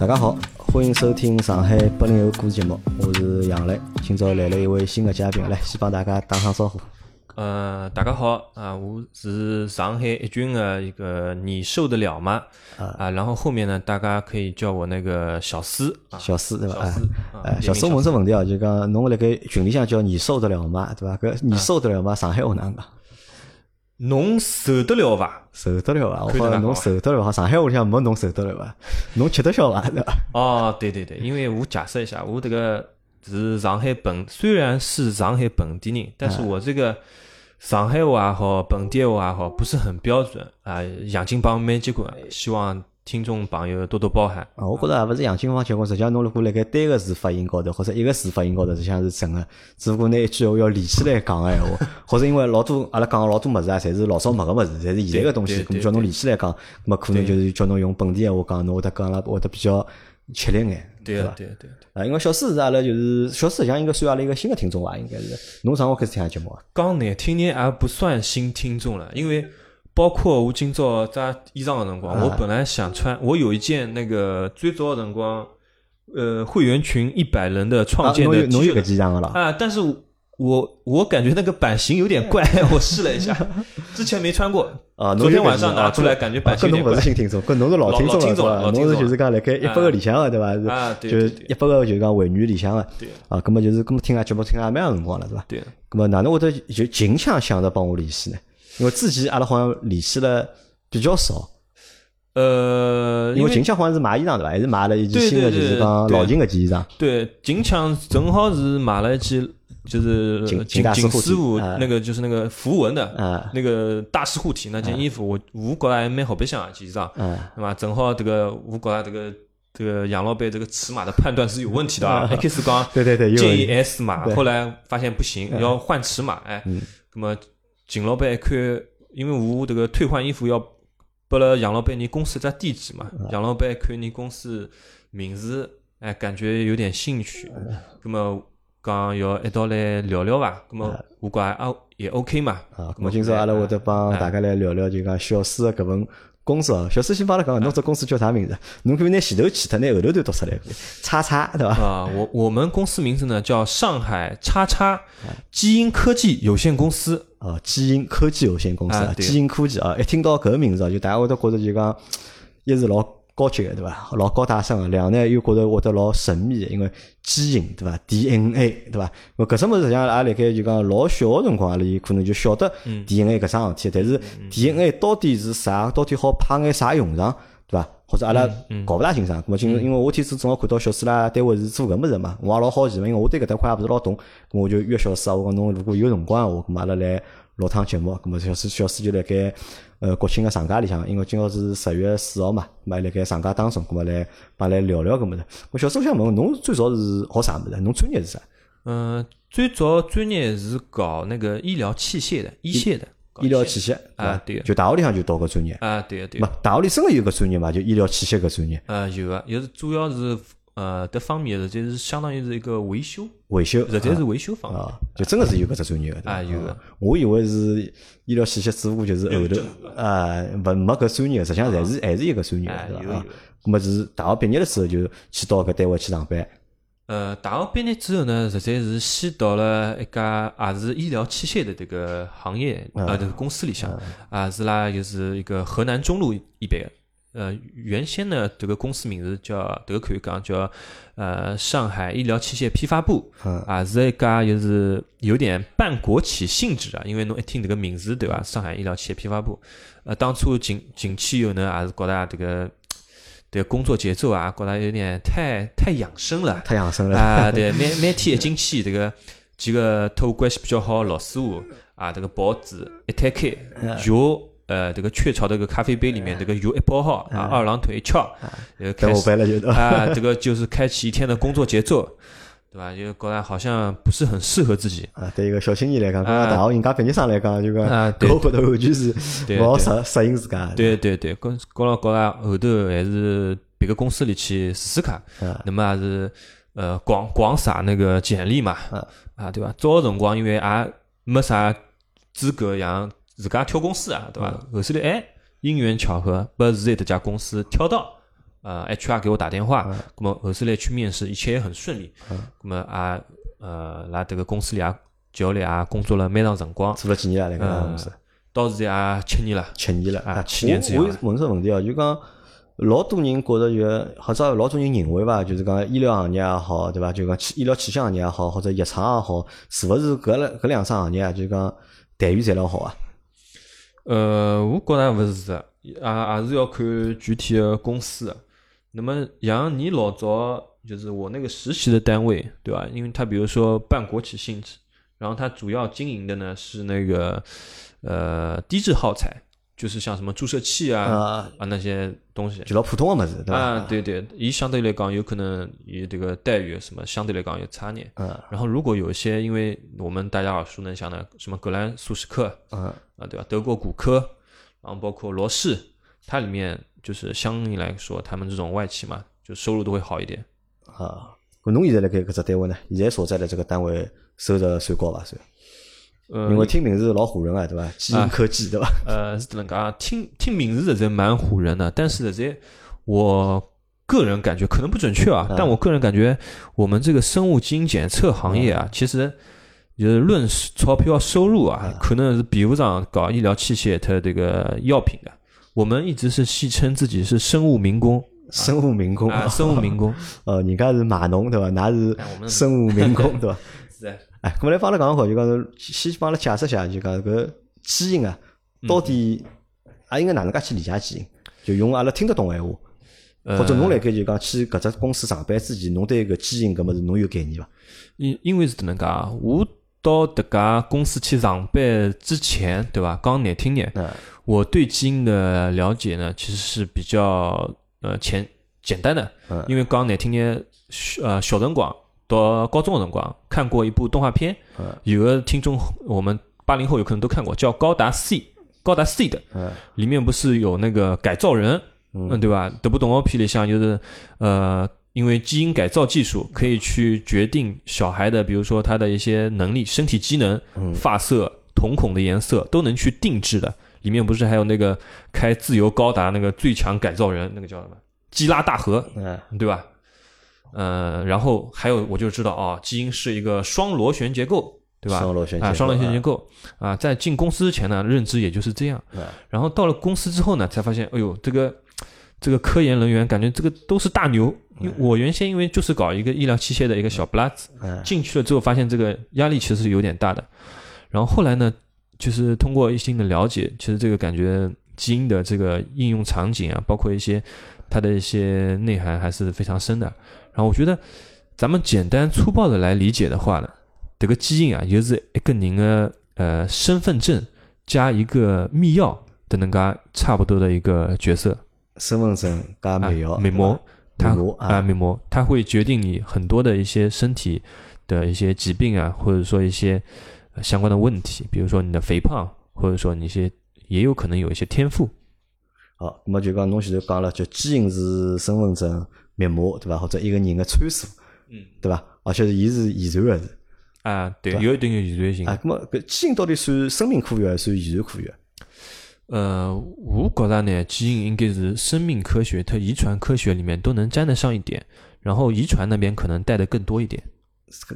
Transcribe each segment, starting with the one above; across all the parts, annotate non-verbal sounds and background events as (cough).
大家好，欢迎收听上海八零后故事节目，我是杨磊。今朝来了一位新的嘉宾，来先帮大家打声招呼。呃，大家好啊，我是上海一军的一个你受得了吗？啊，然后后面呢，大家可以叫我那个小司，小司对吧？哎，小司问只问题啊，就讲侬辣盖群里向叫你受得了吗？对吧？搿你受得了吗？上海话哪能讲？侬受得了伐？受得了伐？我讲侬受得了伐？上海屋里向没侬受得了伐？侬吃得消伐？对吧？(laughs) 哦，对对对，因为我解释一下，我这个是上海本，虽然是上海本地人，但是我这个上海话也好，本地话也好，不是很标准啊。洋泾浜蛮结棍，希望。听众朋友多多包涵啊！我觉着也勿是杨金芳结棍，实际上侬如果辣盖单个字发音高头，或者一个字发音高头，实际上是真个。只不过拿一句话要连起来讲个闲话，(laughs) 或者因为老多阿拉讲个老多物事啊，侪是老早没个物事，侪是现在个东西，咁叫侬连起来讲，咁可能就是叫侬用本地闲话讲，侬会得讲了会得比较吃力眼，对伐？对对对啊，因为小四是阿拉就是小四，实际上应该算阿拉一个新的听众伐？应该是侬啥辰光开始听节目啊？讲难听点，还不算新听众了，因为。包括我今朝扎衣裳的辰光，我本来想穿，我有一件那个最早的辰光，呃，会员群一百人的创建的，侬有个了？啊，但是我我感觉那个版型有点怪，(laughs) 我试了一下，(laughs) 之前没穿过。啊，昨天晚上拿出来感觉版型有点怪。侬不是新听众，跟侬是老听众了，侬是就是讲辣盖一百个里向的对伐？啊，对，就一百个就是讲会员里向的，对。啊，根本就是根本听啊节目听啊蛮长辰光了，是吧？对，那么哪能会得就近腔想着帮我联系呢？因为之前阿拉好像联系了比较少，呃，因为近腔好像是买衣裳对伐？还是买了一件新的，就是讲老金个件衣裳。对，近腔正好是买了一件，就是金金师傅那个就是那个符文的，那个大师护体那件衣服，我我觉着还蛮好白相啊，件衣裳，对伐？正好这个我觉着这个这个杨老板这个尺码的判断是有问题的啊，一开始讲 (laughs) 对对对建议 S 码，后来发现不行，要换尺码，哎，那么。秦老板一看，因为我迭个退换衣服要拨了杨老板你公司只地址嘛，杨老板一看你公司名字，哎，感觉有点兴趣，那么讲要一道来聊聊伐？那么我讲啊也 OK 嘛。啊，那么今朝阿拉会得帮大家来聊聊，就讲小四的搿份公司哦。小四先帮阿拉讲，侬只公司叫啥名字？侬可以拿前头去脱，拿后头段读出来，叉叉对伐？啊，我我们公司名字呢叫上海叉叉基因科技有限公司。啊，基因科技有限公司啊，基因科技啊，一听到搿个名字啊，就大家会得觉着就讲，一是老高级个对伐？老高大上个，两呢又觉着会得老神秘，因为基因对伐？DNA 对伐？咾搿种物事实际上也辣盖就讲老小个辰光阿拉可能就晓得 DNA 搿桩事体，但是 DNA 到底是啥？到底好派眼啥用场？对伐？或者阿拉搞勿大清爽，咾么今因为我天次正好看到小四啦单位是做搿物事嘛，我也老好奇嘛，因为我对搿搭块也勿是老懂，咾我就约小四啊，我讲侬如果有辰光话，咾么阿拉来录趟节目，咾么小四小四就辣盖呃国庆个长假里向，因为今朝是十月四号嘛，咾么辣盖长假当中，咾么来帮来聊聊搿物事。我小四想问，侬最早是学啥物事？侬专业是啥？嗯，最早专业是搞那个医疗器械的，医械的。医疗器械啊，对，就大学里向就读个专业啊，对个对。不，大学里真个有个专业嘛，就医疗器械个专业。呃，有个，也是主要是呃，这方面实际是相当于是一个维修，维修，实际是维修方啊，就真的是有搿只专业个啊，有个。我以为是医疗器械，只不过就是后头啊，勿没搿专业，实际上还是还是一个专业，对伐？那么是大学毕业了之后，就去到搿单位去上班。呃，大学毕业之后呢，实际是先到了一家也是医疗器械的这个行业，呃，这个公司里向，啊，是啦，就是一个河南中路一边。呃，原先呢，这个公司名字叫，这个可以讲叫，呃，上海医疗器械批发部，啊，是一家就是有点半国企性质啊，因为侬一听这个名字，对吧？上海医疗器械批发部，呃，当初进进去以后呢，还是觉得这个。对工作节奏啊，觉得有点太太养生了，太养生了啊！对，每每天一进去，这个几个客户关系比较好老师傅啊，这个报纸一摊开，药呃，这个雀巢这个咖啡杯里面这个有一包好啊，二郎腿一翘，呃，开始啊，这个就是开启一天的工作节奏。对吧？就觉得好像不是很适合自己啊。对一个小青年来讲，刚刚大学人家毕业生来讲，就讲啊，我觉得完全是不好适适应自家。对对对，跟跟了觉得后头还是别个公司里去试试看。那么还是呃，广广撒那个简历嘛。啊，对吧？早个辰光因为也没啥资格让自家挑公司啊，对伐？后头来哎，因缘巧合，被是在这家公司挑到。呃，HR 给我打电话，那么后头来去面试，一切也很顺利。那么啊，呃，辣迭个公司里啊，叫里啊，工作了蛮长辰光，做了几年了？那个公司到现在也七年了，七年了啊，七年之后。我问只问题哦，就讲老多人觉着就，或者老多人认为伐，就是讲医疗行业也好，对伐？就讲医疗器械行业也好，或者药厂也好，是勿是搿两搿两桩行业啊就讲待遇侪老好啊？呃，我觉着勿是的，也也是要看具体的公司。那么，像你老早就是我那个实习的单位，对吧？因为他比如说办国企性质，然后他主要经营的呢是那个呃低质耗材，就是像什么注射器啊啊那些东西，就老普通的么子，对吧？啊，对对，伊相对来讲有可能以这个待遇什么相对来讲有差点。嗯。然后如果有一些，因为我们大家耳熟能详的什么格兰素史克，嗯啊对吧？德国骨科，然后包括罗氏，它里面。就是相应来说，他们这种外企嘛，就收入都会好一点。啊，侬现在辣盖搿只单位呢？现在所在的这个单位收入算高伐？算？呃，因为听名字老唬人啊，对伐？基因科技，对伐？呃，是能讲听听名字实在蛮唬人的，但是实在我个人感觉可能不准确啊，但我个人感觉我们这个生物基因检测行业啊，其实就是论钞票收入啊，可能是比不上搞医疗器械它这个药品的。我们一直是戏称自己是生物民工，生物民工啊，生物民工。呃，(laughs) 人家是码农对吧？那是生物民工 (laughs) 对吧？是哎，哎，我们来帮他讲好，就讲是先帮他解释下，就讲搿基因啊，到底啊应该哪能介去理解基因？就用阿拉听得懂闲话，或者侬辣盖就讲去搿只公司上班之前，侬对搿基因搿物事侬有概念伐？因因为是迭能介，我到迭家公司去上班之前，对伐？讲难听点。我对基因的了解呢，其实是比较呃浅简单的，因为刚难听点，呃小辰光到高中的辰光看过一部动画片，有个听众我们八零后有可能都看过，叫《高达 C》，高达 C 的，里面不是有那个改造人，嗯对吧？这部动画片里像就是呃，因为基因改造技术可以去决定小孩的，比如说他的一些能力、身体机能、发色、瞳孔的颜色都能去定制的。里面不是还有那个开自由高达那个最强改造人，那个叫什么？基拉大河，嗯，对吧？呃，然后还有我就知道啊，基因是一个双螺旋结构，对吧？双螺旋啊，双螺旋结构啊，在进公司之前呢，认知也就是这样。然后到了公司之后呢，才发现，哎呦，这个这个科研人员感觉这个都是大牛。因为我原先因为就是搞一个医疗器械的一个小不拉子，进去了之后发现这个压力其实是有点大的。然后后来呢？就是通过一些的了解，其实这个感觉基因的这个应用场景啊，包括一些它的一些内涵还是非常深的。然后我觉得，咱们简单粗暴的来理解的话呢，这个基因啊，就是一个人的呃身份证加一个密钥的那个差不多的一个角色。身份证加密钥，密码，它啊密码，它会决定你很多的一些身体的一些疾病啊，或者说一些。相关的问题，比如说你的肥胖，或者说你一些也有可能有一些天赋。好，那么就讲侬前头讲了，就基因是身份证密码，对伐？或者一个人个参数，嗯，对伐？而且是伊是遗传个，是啊，对，有一定的遗传性。啊，那么搿基因到底算生命科学还是算遗传科学？呃，我觉着呢，基因应该是生命科学和遗传科学里面都能沾得上一点，然后遗传那边可能带的更多一点，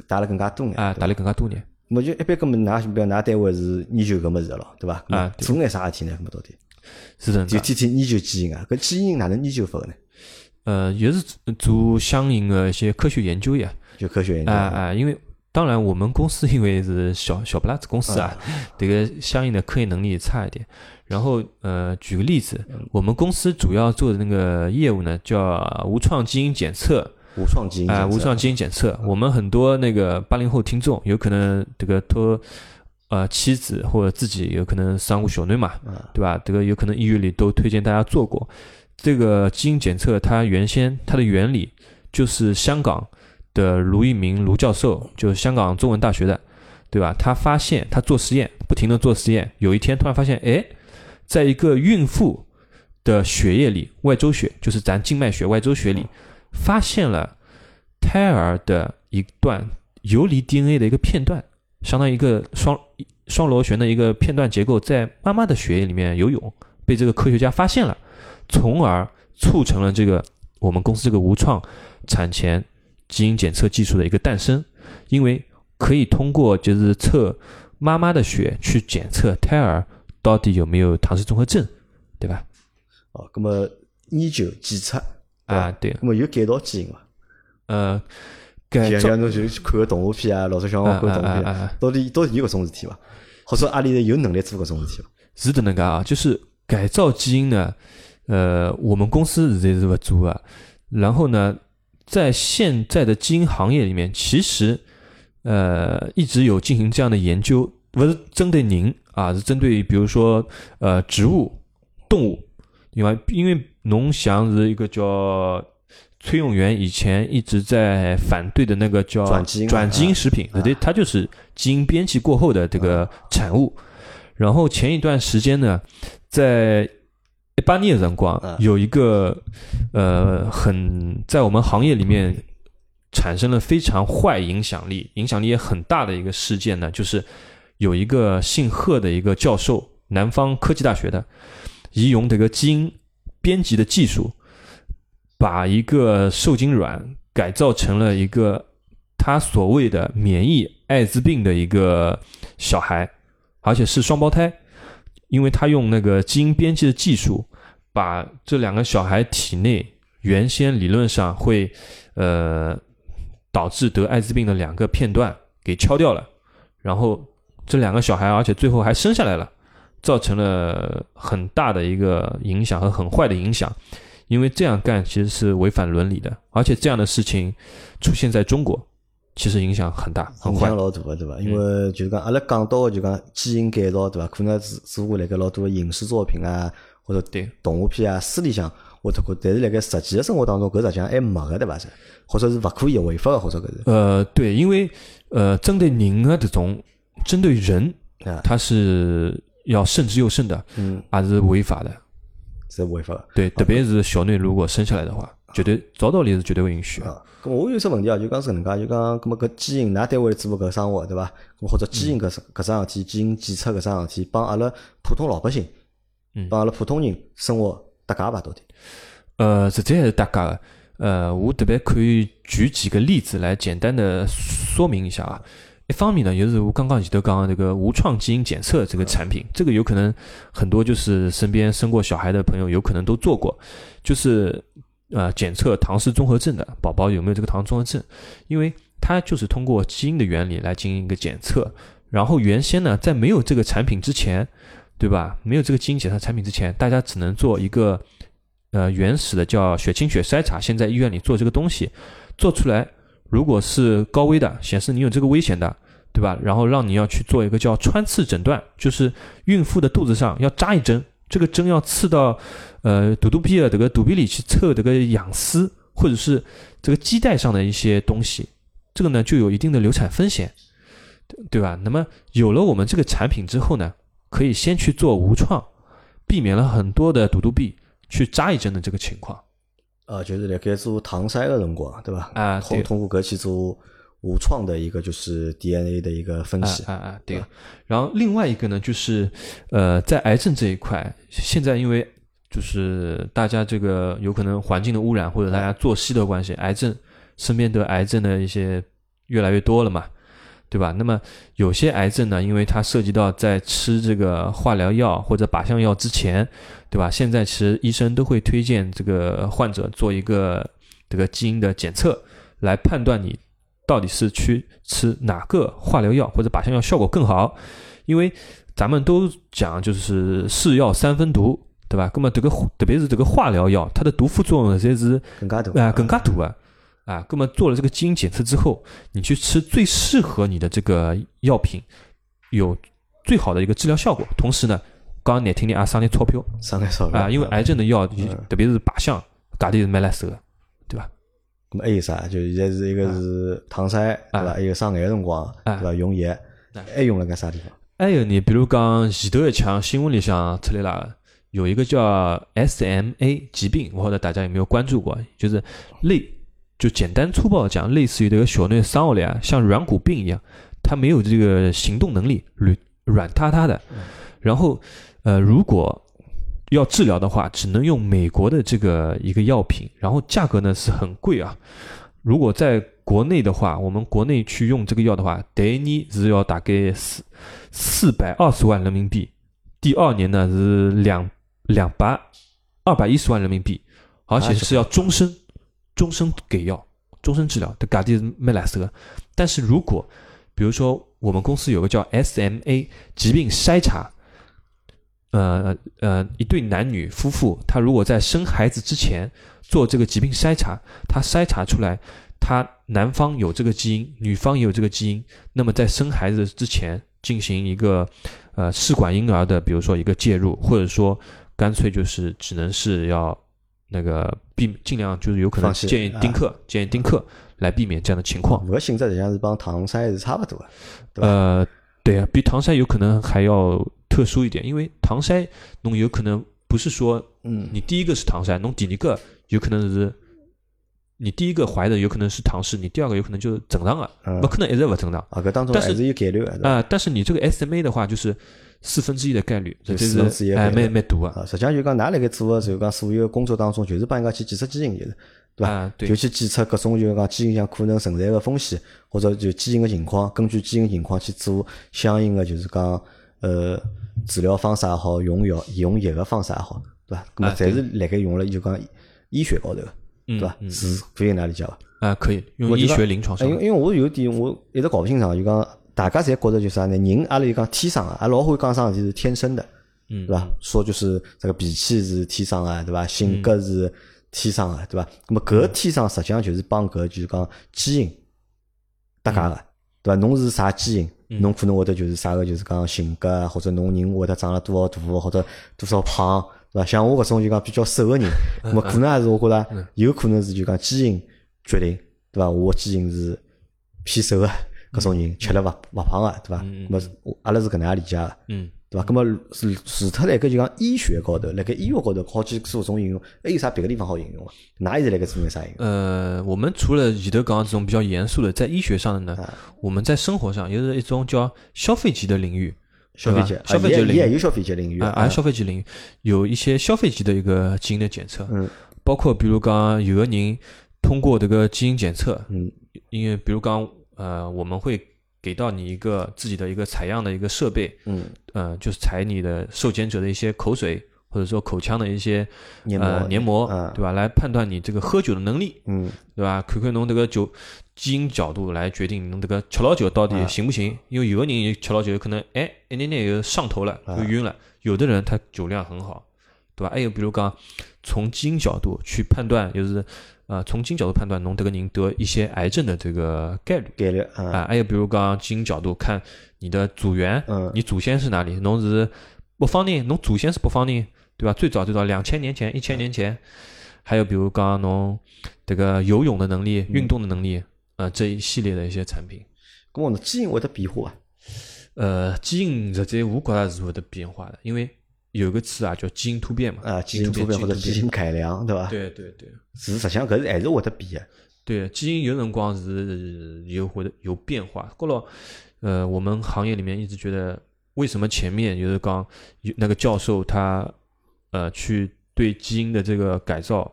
带了更加多点啊，带了更加多点。么就一般，搿么㑚比如㑚单位是研究搿么事咯，对伐？啊，做眼啥事体呢？搿么到底？是的，就天天研究基因啊，搿基因哪能研究法呢？呃，也是做相应的一些科学研究呀。就科学研究啊啊，因为当然我们公司因为是小小不拉子公司啊，这个相应的科研能力差一点。然后呃，举个例子，我们公司主要做的那个业务呢，叫无创基因检测。无创基因啊，无创基因检测，我们很多那个八零后听众有可能这个托呃妻子或者自己有可能生过小囡嘛，对吧？这个有可能医院里都推荐大家做过这个基因检测。它原先它的原理就是香港的卢一鸣卢教授，就是香港中文大学的，对吧？他发现他做实验，不停的做实验，有一天突然发现，哎，在一个孕妇的血液里，外周血就是咱静脉血、外周血里。发现了胎儿的一段游离 DNA 的一个片段，相当于一个双双螺旋的一个片段结构，在妈妈的血液里面游泳，被这个科学家发现了，从而促成了这个我们公司这个无创产前基因检测技术的一个诞生，因为可以通过就是测妈妈的血去检测胎儿到底有没有唐氏综合症，对吧？哦，那么研究检测啊，对，那么有改造基因伐？呃，改造像像侬就去看个动画片啊，老早小辰光看动画片啊，到底到底有搿种事体伐？或者阿里人有能力做搿种事体伐？是的，能介啊，就是改造基因呢，呃，我们公司现在是不做啊。然后呢，在现在的基因行业里面，其实呃一直有进行这样的研究，不是针对您啊，是针对比如说呃植物、动物，因为因为侬想是一个叫崔永元以前一直在反对的那个叫转基因转基因食品，对，它就是基因编辑过后的这个产物。然后前一段时间呢，在一八年的辰光，有一个呃很在我们行业里面产生了非常坏影响力，影响力也很大的一个事件呢，就是有一个姓贺的一个教授，南方科技大学的，移用这个基因编辑的技术，把一个受精卵改造成了一个他所谓的免疫艾滋病的一个小孩。而且是双胞胎，因为他用那个基因编辑的技术，把这两个小孩体内原先理论上会呃导致得艾滋病的两个片段给敲掉了，然后这两个小孩，而且最后还生下来了，造成了很大的一个影响和很坏的影响，因为这样干其实是违反伦理的，而且这样的事情出现在中国。其实影响很大，影响老大个，对伐？因为就是讲，阿拉讲到个就讲基因改造，对伐？可能是做过辣盖老多影视作品啊，或者对动画片啊、书里向或者过，但是辣盖实际个生活当中，搿实际上还没个，对伐？是，或者是勿可以违法个，或者搿是。呃，对，因为呃，针对人个这种，针对人，它是要慎之又慎的，嗯，还是违法的，是违法的。对，特别是小囡如果生下来的话，绝对照道理是绝对不允许。咁我有只问题啊，就讲是搿能介，就讲，咁么搿基因，㑚单位做搿生活对伐？咁或者基因搿搿桩事体，基因检测搿桩事体，帮阿拉普通老百姓，帮阿拉普通人生活搭界伐？到底？呃，实际还是搭界个。呃，我特别可以举几个例子来简单的说明一下啊。一方面呢，就是我刚刚前头讲这个无创基因检测这个产品，这个有可能很多就是身边生过小孩的朋友有可能都做过，就是。呃，检测唐氏综合症的宝宝有没有这个唐氏综合症？因为它就是通过基因的原理来进行一个检测。然后原先呢，在没有这个产品之前，对吧？没有这个基因检测产品之前，大家只能做一个呃原始的叫血清血筛查。现在医院里做这个东西，做出来如果是高危的，显示你有这个危险的，对吧？然后让你要去做一个叫穿刺诊断，就是孕妇的肚子上要扎一针，这个针要刺到。呃，肚肚皮的这个肚皮里去测这个氧丝，或者是这个脐带上的一些东西，这个呢就有一定的流产风险，对吧？那么有了我们这个产品之后呢，可以先去做无创，避免了很多的肚肚皮去扎一针的这个情况。呃，就是辣盖做唐筛的辰光，对吧？啊，通通过搿去做无创的一个就是 DNA 的一个分析。啊啊，对。然后另外一个呢，就是呃，在癌症这一块，现在因为就是大家这个有可能环境的污染，或者大家作息的关系，癌症身边得癌症的一些越来越多了嘛，对吧？那么有些癌症呢，因为它涉及到在吃这个化疗药或者靶向药之前，对吧？现在其实医生都会推荐这个患者做一个这个基因的检测，来判断你到底是去吃哪个化疗药或者靶向药效果更好，因为咱们都讲就是是药三分毒。对伐？那么迭个特别是迭个化疗药，它的毒副作用才是更加大啊，更加大啊！啊，那么做了这个基因检测之后，你去吃最适合你的这个药品，有最好的一个治疗效果。同时呢，刚刚难听点啊，省点钞票，省点钞票啊！因为癌症的药，特别是靶向，价钿是蛮来手的，对伐？那么还有啥？就现在是一个是唐筛，对伐？还有上癌辰光，对伐？用药，还用了个啥地方？还有呢，比如讲前头一枪新闻里向出来了。有一个叫 SMA 疾病，我不知道大家有没有关注过，就是类，就简单粗暴讲，类似于这个小内伤了呀，像软骨病一样，它没有这个行动能力，软软塌塌的。然后，呃，如果要治疗的话，只能用美国的这个一个药品，然后价格呢是很贵啊。如果在国内的话，我们国内去用这个药的话，第一年是要大概四四百二十万人民币，第二年呢是两两百二百一十万人民币，而且是要终身终身给药，终身治疗，的价钿是没来色的。但是如果比如说我们公司有个叫 SMA 疾病筛查。呃呃，一对男女夫妇，他如果在生孩子之前做这个疾病筛查，他筛查出来，他男方有这个基因，女方也有这个基因，那么在生孩子之前进行一个呃试管婴儿的，比如说一个介入，或者说干脆就是只能是要那个避尽量就是有可能建议丁克，建议丁克来避免这样的情况。这个性质实际上是帮唐筛是差不多的，呃，对啊，比唐筛有可能还要。特殊一点，因为唐筛，侬有可能不是说，嗯，你第一个是唐筛，侬第二个有可能是，你第一个怀的有可能是唐氏，你第二个有可能就是正常的，不可能一直不正常。啊，搿当中还是有概率啊。但是你这个 SMA 的话，就是四分之一的概率，这是哎，蛮蛮大啊。实际上就讲，㑚辣盖做的时候，讲所有工作当中，就是帮人家去检测基因，就是对吧？就去检测各种就讲基因上可能存在个风险，或者就基因个情况，根据基因情况去做相应个，就是讲呃。治疗方式也好，用药用药个方式也好，对吧？那么侪是辣盖用了就讲医学高头，对吧？是可以哪理解伐？啊，可以用医学临床上。因为因为我有点我一直搞勿清爽，就讲大家侪觉着就是啥呢？人阿拉就讲天生啊，阿老会讲啥事体是天生的，嗯对伐？说就是这个脾气是天生啊，对伐？性格是天生啊，对伐？那么搿天生实际上就是帮搿就是讲基因搭界个，对伐？侬是啥基因？侬可能会得就是啥个，就是讲性格，或者侬人会得长了多少大，或者多少胖，对伐？像我搿种就讲比较瘦个人，(laughs) 那么可能还是我觉着有可能是就讲基因决定，对伐？我基因是偏瘦个搿种人，吃了勿勿胖个，对伐？那么阿拉是搿能样理解个。嗯对伐？搿么除除脱辣盖就讲医学高头，辣盖医学高头好几做种应用，还有啥别个地方好应用啊？哪现在辣盖做眼啥应用？呃，我们除了前头讲这种比较严肃的，在医学上的呢，我们在生活上也是一种叫消费级的领域，消费级，消费级领域也有消费级领域啊，消费级领域有一些消费级的一个基因的检测，嗯，包括比如讲有个人通过这个基因检测，嗯，因为比如讲呃，我们会。给到你一个自己的一个采样的一个设备，嗯，呃，就是采你的受检者的一些口水或者说口腔的一些黏膜，黏膜，对吧？来判断你这个喝酒的能力，嗯，对吧？看看侬这个酒基因角度来决定侬这个吃老酒到底行不行？因为有的人吃老酒可能哎一点点就上头了，就晕了；有的人他酒量很好，对吧？还有比如讲从基因角度去判断，就是。啊，从基因角度判断，侬这个人得一些癌症的这个概率，概率啊，还有比如讲基因角度看你的祖源，嗯，你祖先是哪里？侬是北方人，侬祖先是北方人，对吧？最早最早两千年前、一千年前，还有比如讲侬这个游泳的能力、运动的能力，呃，这一系列的一些产品。咁我基因会得变化啊？呃，基因实在我觉着是会得变化的，因为。有个词啊，叫基因突变嘛，啊，基因突变或者基因改良，对吧？对对对，是实际上搿是还是会得变的。对，基因有辰光是有会得有变化。过了，呃，我们行业里面一直觉得，为什么前面就是讲有那个教授他呃去对基因的这个改造，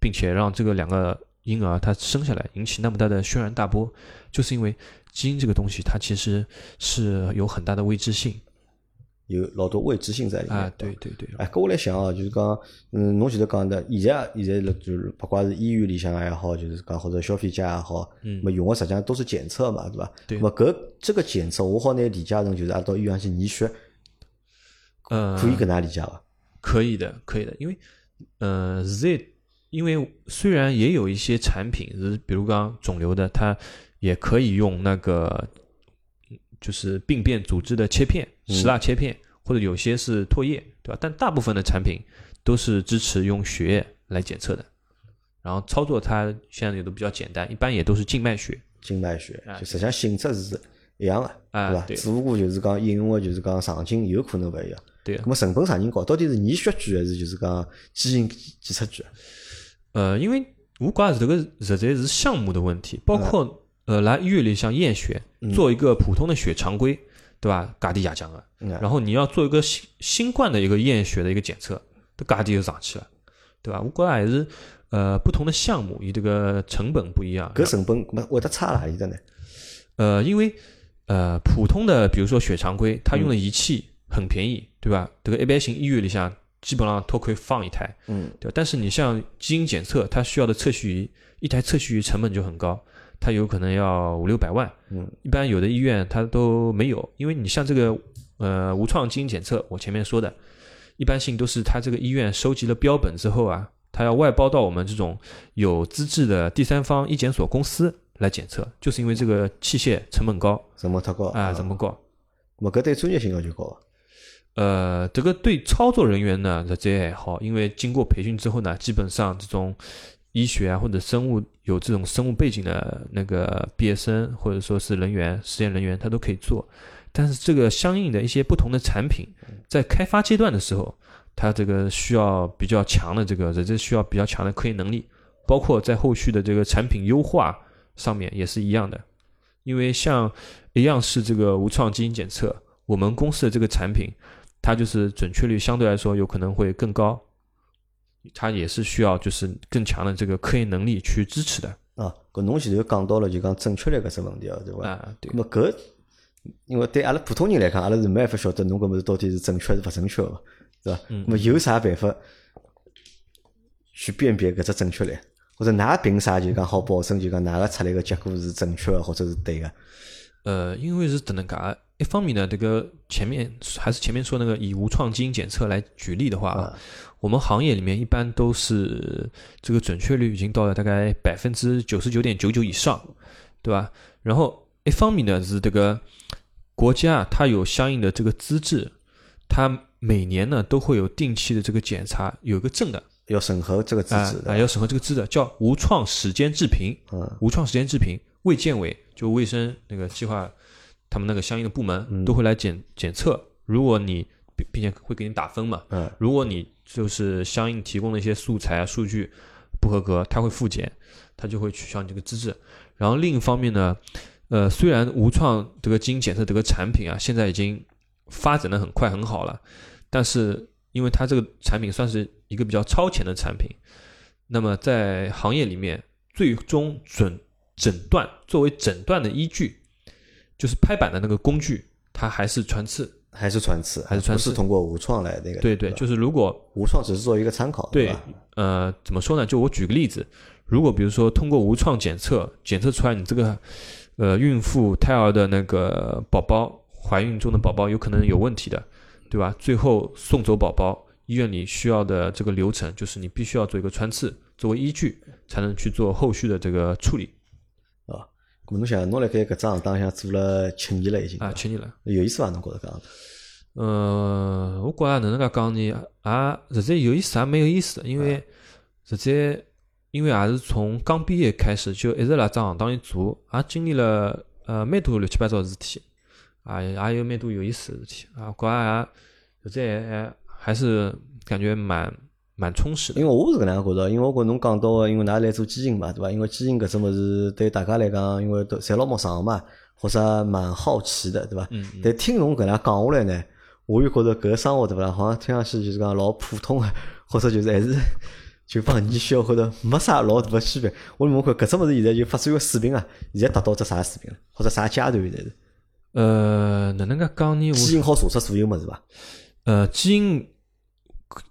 并且让这个两个婴儿他生下来引起那么大的轩然大波，就是因为基因这个东西它其实是有很大的未知性。有老多未知性在里面啊！对对对，哎，跟我来想哦，就是讲，嗯，侬前头讲的，现在现在，就是不管是医院里向也好，就是讲或者消费者也好，嗯，么用的实际上都是检测嘛，对吧？对。么搿这个检测，我好拿理解成就是按到医院去验血，呃，可以跟他理解伐？可以的，可以的，因为，呃，现在因为虽然也有一些产品是，比如讲肿瘤的，它也可以用那个。就是病变组织的切片，石蜡切片，或者有些是唾液，对吧？但大部分的产品都是支持用血液来检测的。然后操作它现在也都比较简单，一般也都是静脉血。静脉血，就实际上性质是一样的，对吧？只不过就是讲应用的，就是讲场景有可能不一样。对。那么成本啥人高？到底是验血贵还是就是讲基因检测贵？呃，因为我觉是这个实在是项目的问题，包括。呃，来医院里像验血，做一个普通的血常规，对吧？价钿也降了。然后你要做一个新新冠的一个验血的一个检测，这价钿就上去了，对吧？我觉着还是呃不同的项目，伊这个成本不一样。搿成本没会得差哪里的呢？呃，因为呃普通的比如说血常规，它用的仪器很便宜，对吧？这个一般性医院里向基本上都可以放一台，嗯，对吧？但是你像基因检测，它需要的测序仪，一台测序仪成本就很高，它有可能要五六百万。嗯，一般有的医院它都没有，因为你像这个呃无创基因检测，我前面说的，一般性都是它这个医院收集了标本之后啊，它要外包到我们这种有资质的第三方医检所公司来检测，就是因为这个器械成本高成本太高啊，成本高。咾搿对专业性要求高？呃，这个对操作人员呢，这这还好，因为经过培训之后呢，基本上这种医学啊或者生物有这种生物背景的那个毕业生或者说是人员、实验人员，他都可以做。但是这个相应的一些不同的产品，在开发阶段的时候，它这个需要比较强的这个，这需要比较强的科研能力，包括在后续的这个产品优化上面也是一样的。因为像一样是这个无创基因检测，我们公司的这个产品，它就是准确率相对来说有可能会更高，它也是需要就是更强的这个科研能力去支持的啊，搿侬前头讲到了就讲正确率搿只问题哦，对伐？啊。对，咾么搿，因为对阿拉普通人来讲，阿拉是没办法晓得侬搿物事到底是正确还是勿正确个嘛，对伐？嗯咾么有啥办法去辨别搿只正确率？或者㑚凭啥就讲好保证就讲㑚个出来个结果是正确个或者是对个？呃，因为是这能噶，一方面呢，这个前面还是前面说那个以无创基因检测来举例的话啊，我们行业里面一般都是这个准确率已经到了大概百分之九十九点九九以上，对吧？然后一方面呢是这个国家啊它有相应的这个资质，它每年呢都会有定期的这个检查，有个证的要审核这个资质的，啊啊，要审核这个资质，叫无创时间制评。嗯无创时间制评，卫健委就卫生那个计划，他们那个相应的部门都会来检检测。如果你并并且会给你打分嘛，嗯如果你就是相应提供的一些素材啊数据不合格，他会复检，他就会取消你这个资质。然后另一方面呢，呃，虽然无创这个基因检测这个产品啊，现在已经发展的很快很好了，但是因为它这个产品算是一个比较超前的产品，那么在行业里面，最终诊诊断作为诊断的依据，就是拍板的那个工具，它还是穿刺。还是穿刺，还是穿刺是通过无创来那个？对对，就是如果无创只是作为一个参考，对吧？呃，怎么说呢？就我举个例子，如果比如说通过无创检测检测出来你这个呃孕妇胎儿的那个宝宝怀孕中的宝宝有可能有问题的，对吧？最后送走宝宝，医院里需要的这个流程就是你必须要做一个穿刺作为依据，才能去做后续的这个处理侬想，侬辣盖搿只行当向做了七年了，已经啊，七年了。有意思伐？侬觉着搿样子？呃，我觉着哪能介讲呢？也实在有意思，也蛮有意思的，因为实在因为也是从刚毕业开始就一直辣只行当里做，也经历了呃蛮多乱七八糟的事体，啊，也有蛮多有意思的事体啊，觉着也实在还还是感觉蛮蛮充实的。因为我是搿能样觉着，因为我觉侬讲到个，因为㑚来做基因嘛，对伐？因为基因搿只物事对大家来讲，因为都侪老陌生嘛，或者蛮好奇的，对伐？嗯嗯但听侬搿能样讲下来呢，我又觉着搿个生活对伐啦？好像听上去就是讲老普通个，或者就是还是就帮你需要或者没啥老大个区别。我问看搿只物事现在就发展个水平啊，现在达到只啥水平了？或者啥阶段现在是？呃，哪能介讲呢？基因好查出所有物事伐？呃，基因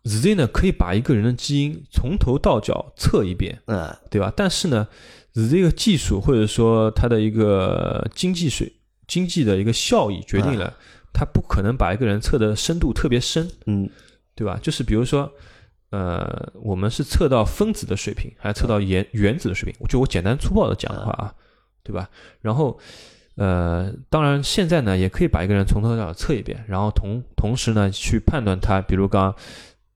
现在呢可以把一个人的基因从头到脚测一遍。嗯对吧？但是呢，，Z 这个技术或者说它的一个经济水经济的一个效益决定了，它不可能把一个人测的深度特别深，嗯对吧？就是比如说，呃，我们是测到分子的水平，还是测到原原子的水平？就我简单粗暴的讲的话啊，对吧？然后，呃，当然现在呢，也可以把一个人从头到脚测一遍，然后同同时呢，去判断他，比如刚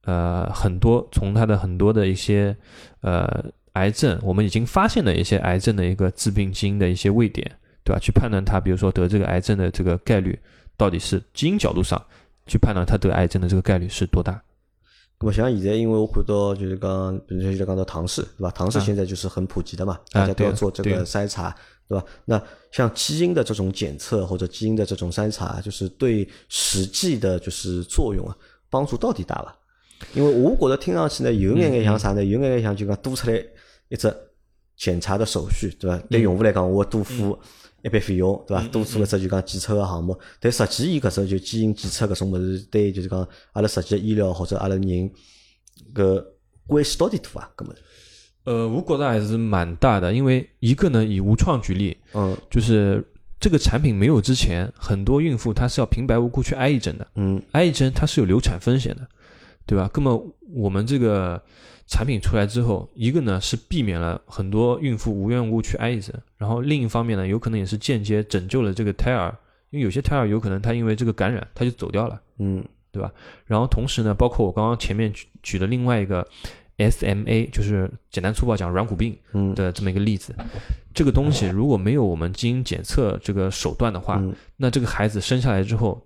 呃很多从他的很多的一些呃癌症，我们已经发现的一些癌症的一个致病基因的一些位点，对吧？去判断他，比如说得这个癌症的这个概率到底是基因角度上去判断他得癌症的这个概率是多大。那么像现在，因为我看到就是讲，比如说现在讲到唐氏，对吧？唐氏现在就是很普及的嘛，大家都要做这个筛查，对吧？那像基因的这种检测或者基因的这种筛查，就是对实际的就是作用啊，帮助到底大吧？因为我觉着听上去呢，有眼眼像啥呢？有眼眼像就讲多出来一只检查的手续，对吧？对用户来讲，我多付一笔费用，对伐？多做一只就讲检测个项目，但实际伊搿只就基因检测搿种物事，对就是讲阿拉实际医疗或者阿拉人搿关系到底大啊？搿么？呃，我觉得还是蛮大的，因为一个呢，以无创举例，嗯就是这个产品没有之前，很多孕妇她是要平白无故去挨一针的，嗯挨一针它是有流产风险的，对吧？那么我们这个产品出来之后，一个呢是避免了很多孕妇无缘无故去挨一针，然后另一方面呢，有可能也是间接拯救了这个胎儿，因为有些胎儿有可能他因为这个感染他就走掉了。嗯对吧？然后同时呢，包括我刚刚前面举举的另外一个 SMA，就是简单粗暴讲软骨病嗯的这么一个例子。这个东西如果没有我们基因检测这个手段的话，嗯那这个孩子生下来之后，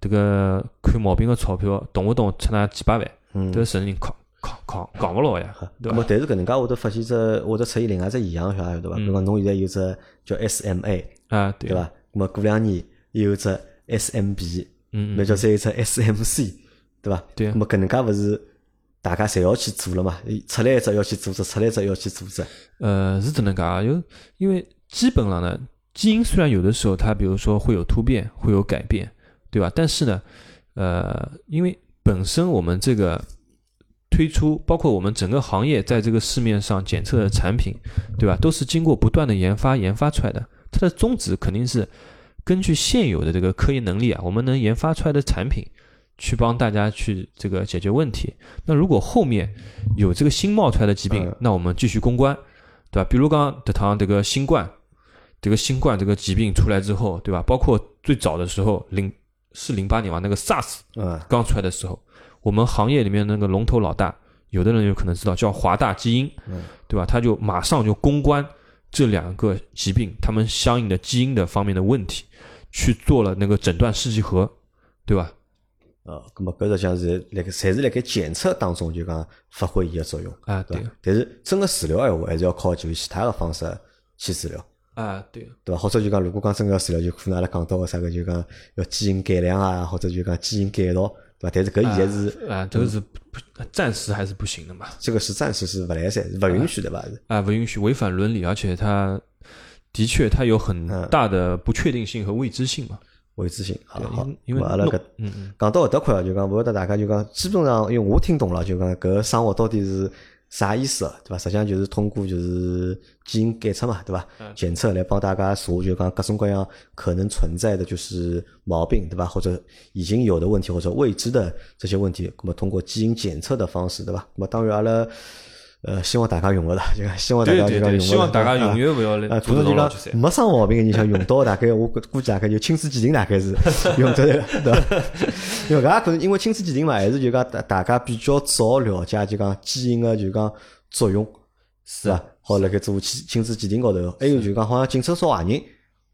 这个看毛病的钞票动不动出那几百万，嗯这。个神人扛扛扛扛不牢呀，对吧？但是搿能介会得发现只会得出现另外一只现象，晓得对伐？比如讲侬现在有只叫 SMA，啊，对对伐？那么过两年又有只 SMB，嗯嗯，那叫再有只 SMC，对伐？对啊咁么搿能介勿是大家侪要去做了嘛？出来一只要去做只，出来一只要去做只。呃，是搿能讲啊，有因为基本上呢，基因虽然有的时候它比如说会有突变，会有改变，对伐？但是呢，呃，因为本身我们这个推出，包括我们整个行业在这个市面上检测的产品，对吧？都是经过不断的研发研发出来的，它的宗旨肯定是根据现有的这个科研能力啊，我们能研发出来的产品。去帮大家去这个解决问题。那如果后面有这个新冒出来的疾病嗯，那我们继续攻关，对吧？比如刚刚这趟这个新冠，这个新冠这个疾病出来之后，对吧？包括最早的时候零是零八年吧，那个 SARS 嗯刚出来的时候，我们行业里面那个龙头老大，有的人有可能知道叫华大基因，嗯对吧？他就马上就攻关这两个疾病，他们相应的基因的方面的问题，去做了那个诊断试剂盒，对吧？呃，咁么搿实际上是辣盖，侪是辣盖检测当中就讲发挥伊个作用，啊，对？但是真个治疗闲话，还是要靠就是其他个方式去治疗。啊，对，对伐？或者就讲，如果讲真个要治疗，就可能阿拉讲到个啥个，就讲要基因改良啊，或者就讲基因改造，对伐？但是搿现在是啊，这个是暂时还是不行的嘛，这个是暂时是勿来塞，是勿允许的吧？啊，不允许违反伦理，而且它的确它有很大的不确定性和未知性嘛。未知性啊。对好，因为咁阿拉搿嗯嗯讲到搿搭块啊，就讲勿晓得大家就讲，基本上因为我听懂了，就讲搿个生活到底是啥意思啊，对伐？实际上就是通过就是基因检测嘛，对伐？检测来帮大家查，就讲各种各样可能存在的就是毛病，对伐？或者已经有的问题或者未知的这些问题，那么通过基因检测的方式，对伐？那么当然阿拉呃希望大家用勿着，就 (laughs) 讲希望大家就讲用希望大家啊永远不要啊，来可能就讲。没生毛病个人，像用到大概我估估计大概就亲子鉴定大概是 (laughs) 用得来，对伐？因为搿可能因为亲子鉴定嘛，还是就讲大大家比较早了解就讲基因个就讲作用，是伐？好辣盖做亲亲子鉴定高头，还有就讲好像警察抓坏人，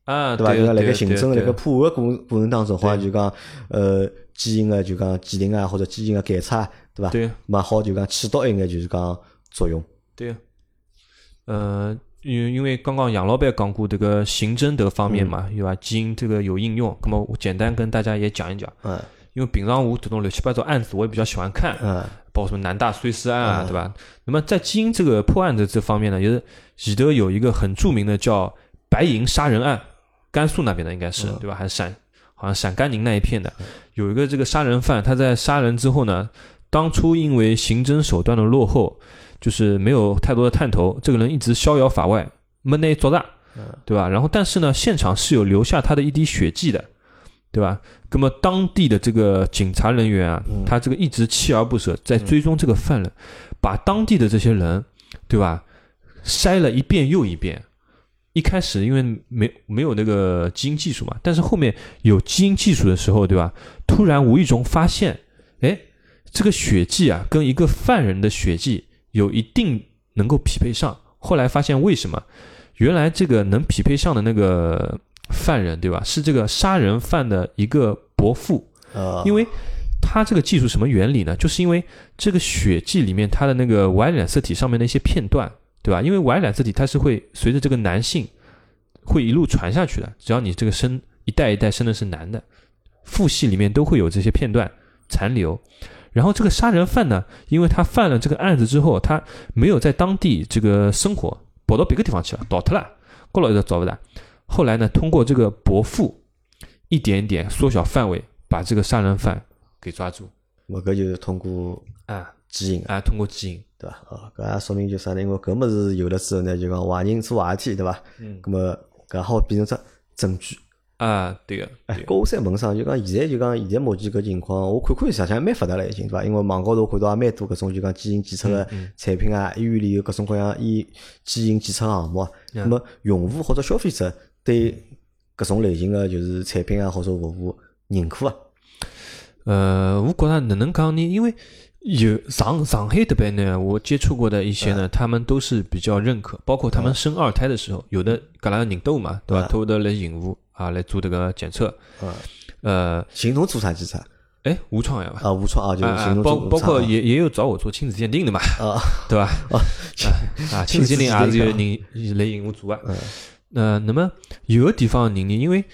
啊，对伐？就讲辣盖对行政对辣盖破案过过程当中，好像就讲呃基因个就讲鉴定啊，或者基因个检测，对伐？对蛮好就讲起到一眼就是讲作用。对，呃，因因为刚刚杨老板讲过这个刑侦这方面嘛，对吧？基因这个有应用，那么我简单跟大家也讲一讲。嗯因为平常我这种乱七八糟案子，我也比较喜欢看，嗯包括什么南大碎尸案啊，对吧？那么在基因这个破案的这方面呢，就是喜德有一个很著名的叫白银杀人案，甘肃那边的应该是、对吧？还是陕好像陕甘宁那一片的，有一个这个杀人犯，他在杀人之后呢，当初因为刑侦手段的落后，就是没有太多的探头，这个人一直逍遥法外，没内做大，对吧？然后但是呢，现场是有留下他的一滴血迹的，对吧？那么当地的这个警察人员啊，他这个一直锲而不舍在追踪这个犯人，把当地的这些人，对吧？筛了一遍又一遍。一开始因为没没有那个基因技术嘛，但是后面有基因技术的时候，对吧？突然无意中发现，哎，这个血迹啊，跟一个犯人的血迹有一定能够匹配上。后来发现为什么？原来这个能匹配上的那个犯人，对吧？是这个杀人犯的一个伯父，呃，因为他这个技术什么原理呢？就是因为这个血迹里面它的那个 Y 染色体上面的一些片段，对吧？因为 Y 染色体它是会随着这个男性会一路传下去的，只要你这个生一代一代生的是男的，父系里面都会有这些片段残留。然后这个杀人犯呢，因为他犯了这个案子之后，他没有在当地这个生活，跑到别个地方去了，逃脱了，过了一直找不到。后来呢，通过这个伯父，一点一点缩小范围，把这个杀人犯给抓住。我搿就是通过啊基因，啊，通过基因，对伐？哦，搿也说明就啥呢？因为搿物事有了之后呢，就讲坏人做坏事体，对伐？嗯，搿么搿好变成只证据。啊，对个，哎，搿我再问声，就讲现在就讲现在目前搿情况，我看看实际上蛮发达了已经，对伐？因为网高头看到也蛮多搿种就讲基因检测个产品啊，医院里有各种各样医基因检测项目啊。那么用户或者消费者对搿种类型个就是产品啊或者服务认可啊？呃，我觉着哪能讲呢？因为有上上海这边呢，我接触过的一些呢，他们都是比较认可，包括他们生二胎的时候，有的搿拉人多嘛，对伐？偷的来引务啊，来做这个检测。嗯，呃，行动做啥检测？哎，无创呀吧？啊，无创啊，就是行动包包括也也有找我做亲子鉴定的嘛，(laughs) 啊对吧？啊啊，亲子鉴定也是有人来引我做啊。呃，那么有个地方人呢，因为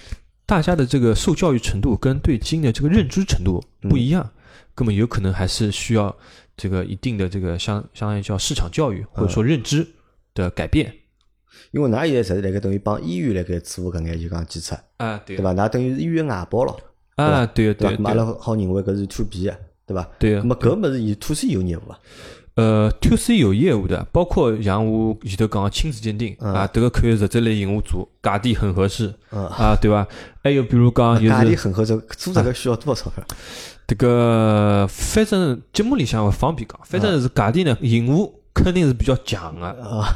大家的这个受教育程度跟对基因的这个认知程度不一样，根本有可能还是需要这个一定的这个相相当于叫市场教育或者说认知的改变。因为㑚现在实是辣盖等于帮医院辣盖做搿眼就讲检测，啊，对对伐？㑚等于是医院外包咯，啊，对对伐？对咁阿对拉好认为搿是 to B 个，对伐？对咁。么搿物事伊 to C 有业务伐？呃，to C 有业务的，包括像我前头讲的亲子鉴定啊，这个可以直接来引我做，价钿很合适嗯啊，对伐？还有比如讲就价钿很合适，做这个需要多少钞票？这个，反正节目里向勿方便讲，反正是价钿呢，引我肯定是比较强的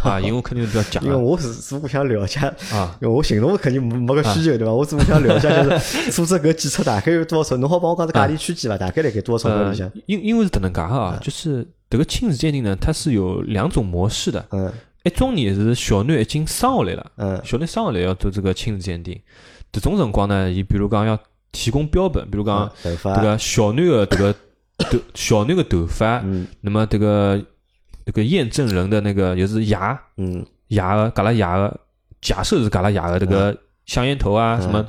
啊，因为肯定是比较强因为我是只不过想了解，啊。因为我行动肯定没没个需求，对伐？我只不过想了解，就是 (laughs) 做这搿检测大概有多少钞？侬好帮我讲只价钿区间伐？大概辣盖多少钞票呃里向？，因因为是搿能介啊，就是这个亲子鉴定呢，它是有两种模式的，嗯一种呢是小囡已经生下来了。嗯小囡生下来要做这个亲子鉴定，这种辰光呢，伊比如讲要提供标本，比如讲这个小囡的这个头 (coughs) 小囡个头发，嗯那么这个这个验证人的那个就是牙嗯牙的，嘎拉牙的，假设是嘎拉牙的这个香烟头啊，嗯什么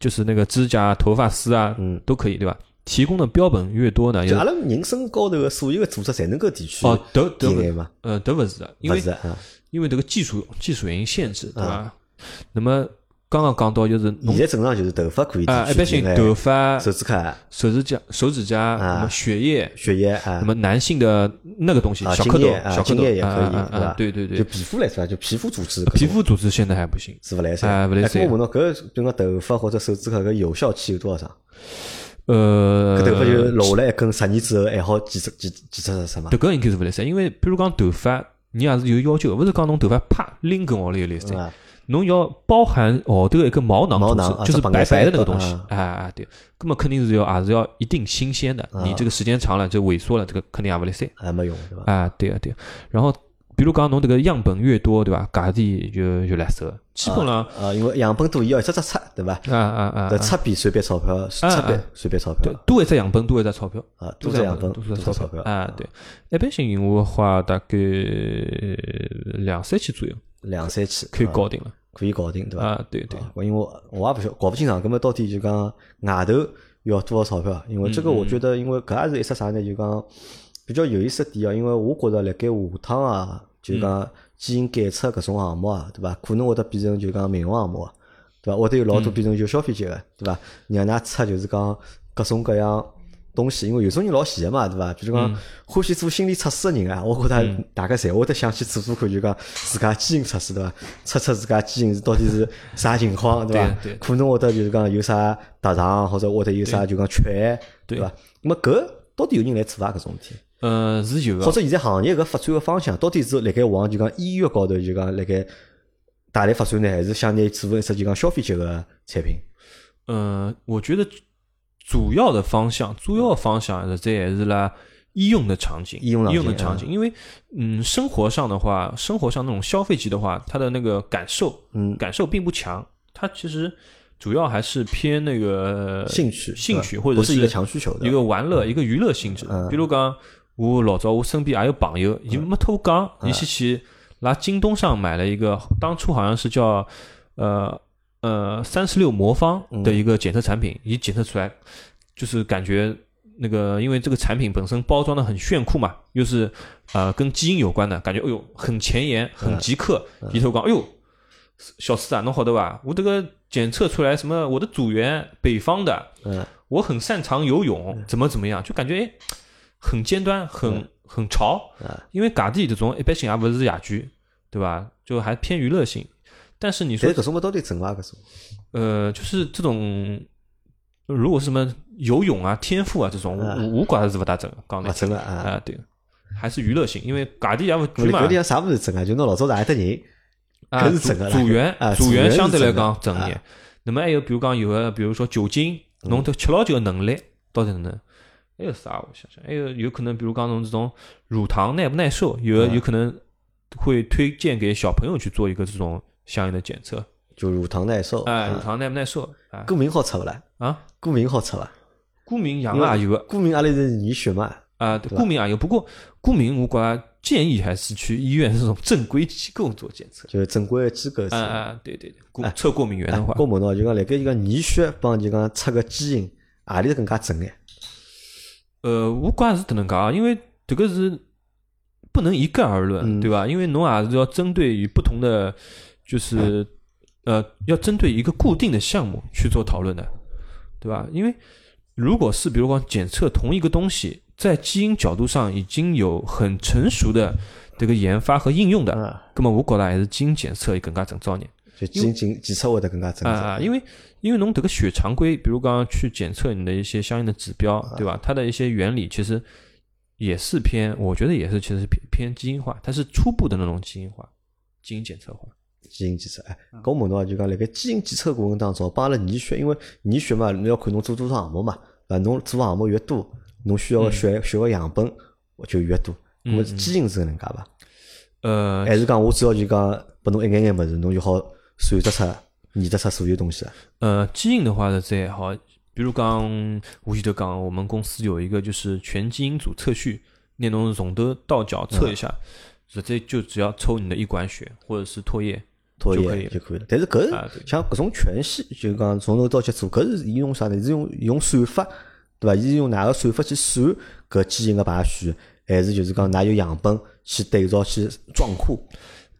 就是那个指甲、头发丝啊，嗯，都可以，对吧？提供的标本越多呢，有就阿拉人身高头个所有个组织侪能够提取哦，得得 DNA 嘛？呃得勿是的，因为因为这个技术技术原因限制，对吧？那么刚刚讲到就是现在正常就是头发可以提啊，一般性头发、手指甲、手指甲、手指甲，什么血液，血液啊。那，么男性的那个东西，啊小蝌蚪，小蝌蚪也可以对对对就，皮肤来说，就皮肤组织，皮肤组织现在还不行。是勿来塞。啊勿来三哎，咾我问侬，搿比如讲头发或者手指甲搿有效期有多少长？呃，搿头发就落下来一根，十年之后还好检测检检测出什么？迭个应该是勿来塞，因为比如讲头发，你也是有要求的，勿是讲侬头发啪拎根下来就来三，啊，侬要包含后头一个毛囊组织毛囊啊就是白白的那个东西。啊，啊啊对，那么肯定是要还是要一定新鲜的，你这个时间长了就萎缩了，这个肯定也勿来三。还没用对伐？啊，对啊，对啊。然后，比如讲侬这个样本越多，对吧？价钿就就来手，基本上啊，因为样本多，伊要一只只出，对伐？啊啊啊，搿测笔随便钞票，测笔随便钞票，多一只样本多一只钞票，啊，多一只样本多多一只钞票。啊，对。一般性任务花大概两三千左右。两三千可以啊搞定了可以搞定对伐？啊，对对。啊因为我我也不晓搞不清爽，搿么到底就讲外头要多少钞票？因为这个嗯我觉得，因为搿也是一只啥呢？就讲比较有意思的点啊，因为我觉着辣盖下趟啊，就嗯讲基因检测搿种项目啊，对伐？可能会得变成就讲民用项目啊，对伐？会得有老多嗯变成就消费级个，对伐？让㑚测就是讲各种各样。东西，因为有种人老闲个嘛，对伐？比如嗯讲欢喜做心理测试个人啊，我觉着大概侪会得想去做做看，就讲自家基因测试，对伐？测测自家基因是到底是啥情况，对伐？可能会得就是讲有啥特长，或者会得有啥就讲缺陷，对伐？那么搿到底有人来做伐？搿种事体，呃，是有个，或者现在行业搿发展个方向，到底是辣盖往就讲医药高头就讲辣盖大力发展呢，还是想拿做成一只就讲消费级个产品？呃，我觉得主要的方向，主要方向实在还是啦医用的场景，医用的场景，因为嗯，生活上的话，生活上那种消费级的话，它的那个感受，嗯。感受并不强，它其实主要还是偏那个兴趣兴趣或者是一个强需求的。一个玩乐、一个娱乐性质。嗯。比如讲，我老早我身边也有朋友，伊没偷讲，嗯。伊先去拿京东上买了一个，当初好像是叫呃呃三十六魔方的一个检测产品，一检测出来就是感觉那个，因为这个产品本身包装的很炫酷嘛，又是呃跟基因有关的，感觉哎呦很前沿，很极客。低头讲，哎呦，小四啊，侬好的吧？我这个检测出来什么？我的组员北方的，嗯，我很擅长游泳，怎么怎么样？就感觉哎，很尖端，很很潮。因为嘎地这种一般性也不是雅居，对吧？就还偏娱乐性。但是你说，搿种么到底真伐？搿种？呃，就是这种。如果是什么游泳啊、天赋啊这种，我我觉着是勿大正，刚才真的啊，对，还是娱乐性，因为嘎地也勿贵嘛。搿点啥物事正啊？就侬老早是爱得人，搿是正的组员，组员相对来讲正一点。那么还有比如讲有个，比如说酒精，侬都吃老酒能力到底能？还有啥？我想想，还有有可能，比如讲侬这种乳糖耐不耐受，有有可能会推荐给小朋友去做一个这种相应的检测。就乳糖耐受，哎，乳糖耐不耐受？过敏好吃不啦？啊，过敏好吃伐？过敏养也有个，过敏阿拉是验血嘛？啊，过敏也有，不过过敏我觉着建议还是去医院这种正规机构做检测，就是正规机构。啊啊，对对对，测过敏源的话。过敏喏，就讲辣盖一个验血帮就讲测个基因，何里更加准眼？呃，我觉着是迭能介啊，因为这个是不能一概而论，对吧？因为侬也是要针对于不同的，就是。呃，要针对一个固定的项目去做讨论的，对吧？因为如果是比如说检测同一个东西，在基因角度上已经有很成熟的这个研发和应用的，那么我觉得还是基因检测更加正早点。就基因检检测会得更加正常啊！因为因为侬这个血常规，比如刚刚去检测你的一些相应的指标，对吧？它的一些原理其实也是偏，我觉得也是其实偏偏基因化，它是初步的那种基因化，基因检测化。基因检测，哎，我问侬就讲辣盖基因检测过程当中，帮阿拉验血，因为验血嘛，侬要看侬做多少项目嘛，啊，侬做项目越多，侬需要血血个样本就越多。那么基因是搿能介伐？呃，还是讲我只要就讲拨侬一眼眼物事，侬就好算得出、验得出所有东西啊？呃，基因的话呢，这还好，比如讲，我记得讲，我们公司有一个就是全基因组测序，那侬从头到脚测一下，直接就只要抽你的一管血或者是唾液。唾液就可以了，但是搿像搿种全系，就讲从头到脚做，搿是用啥呢？是用用算法，对伐？是用哪个算法去算搿基因个排序，还是就是讲哪有样本去对照去撞库？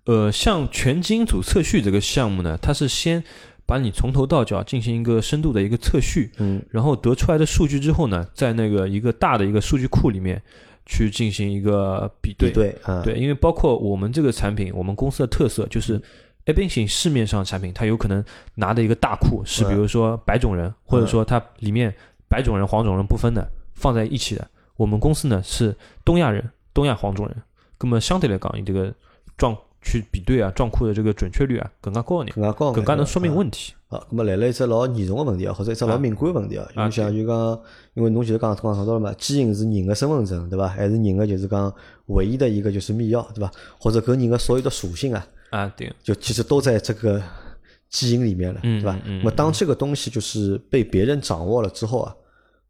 呃，像全基因组测序这个项目呢，它是先把你从头到脚进行一个深度的一个测序，嗯，然后得出来的数据之后呢，在那个一个大的一个数据库里面去进行一个比对，对，对，因为包括我们这个产品，我们公司的特色就是。A 并型市面上产品，它有可能拿的一个大库是，比如说白种人，或者说它里面白种人、黄种人不分的放在一起的。我们公司呢是东亚人，东亚黄种人，那么相对来讲，你这个状去比对啊，状库的这个准确率啊更加高一点，更加高，更加能说明问题。好，那么来了一只老严重的问题啊，或者一只老敏感问题啊，你想就讲，因为侬就是刚刚讲到了嘛，基因是人的身份证，对吧？还是人的就是讲唯一的一个就是密钥，对吧？或者搿人的所有的属性啊。啊，对，就其实都在这个基因里面了，嗯对吧？那么当这个东西就是被别人掌握了之后啊，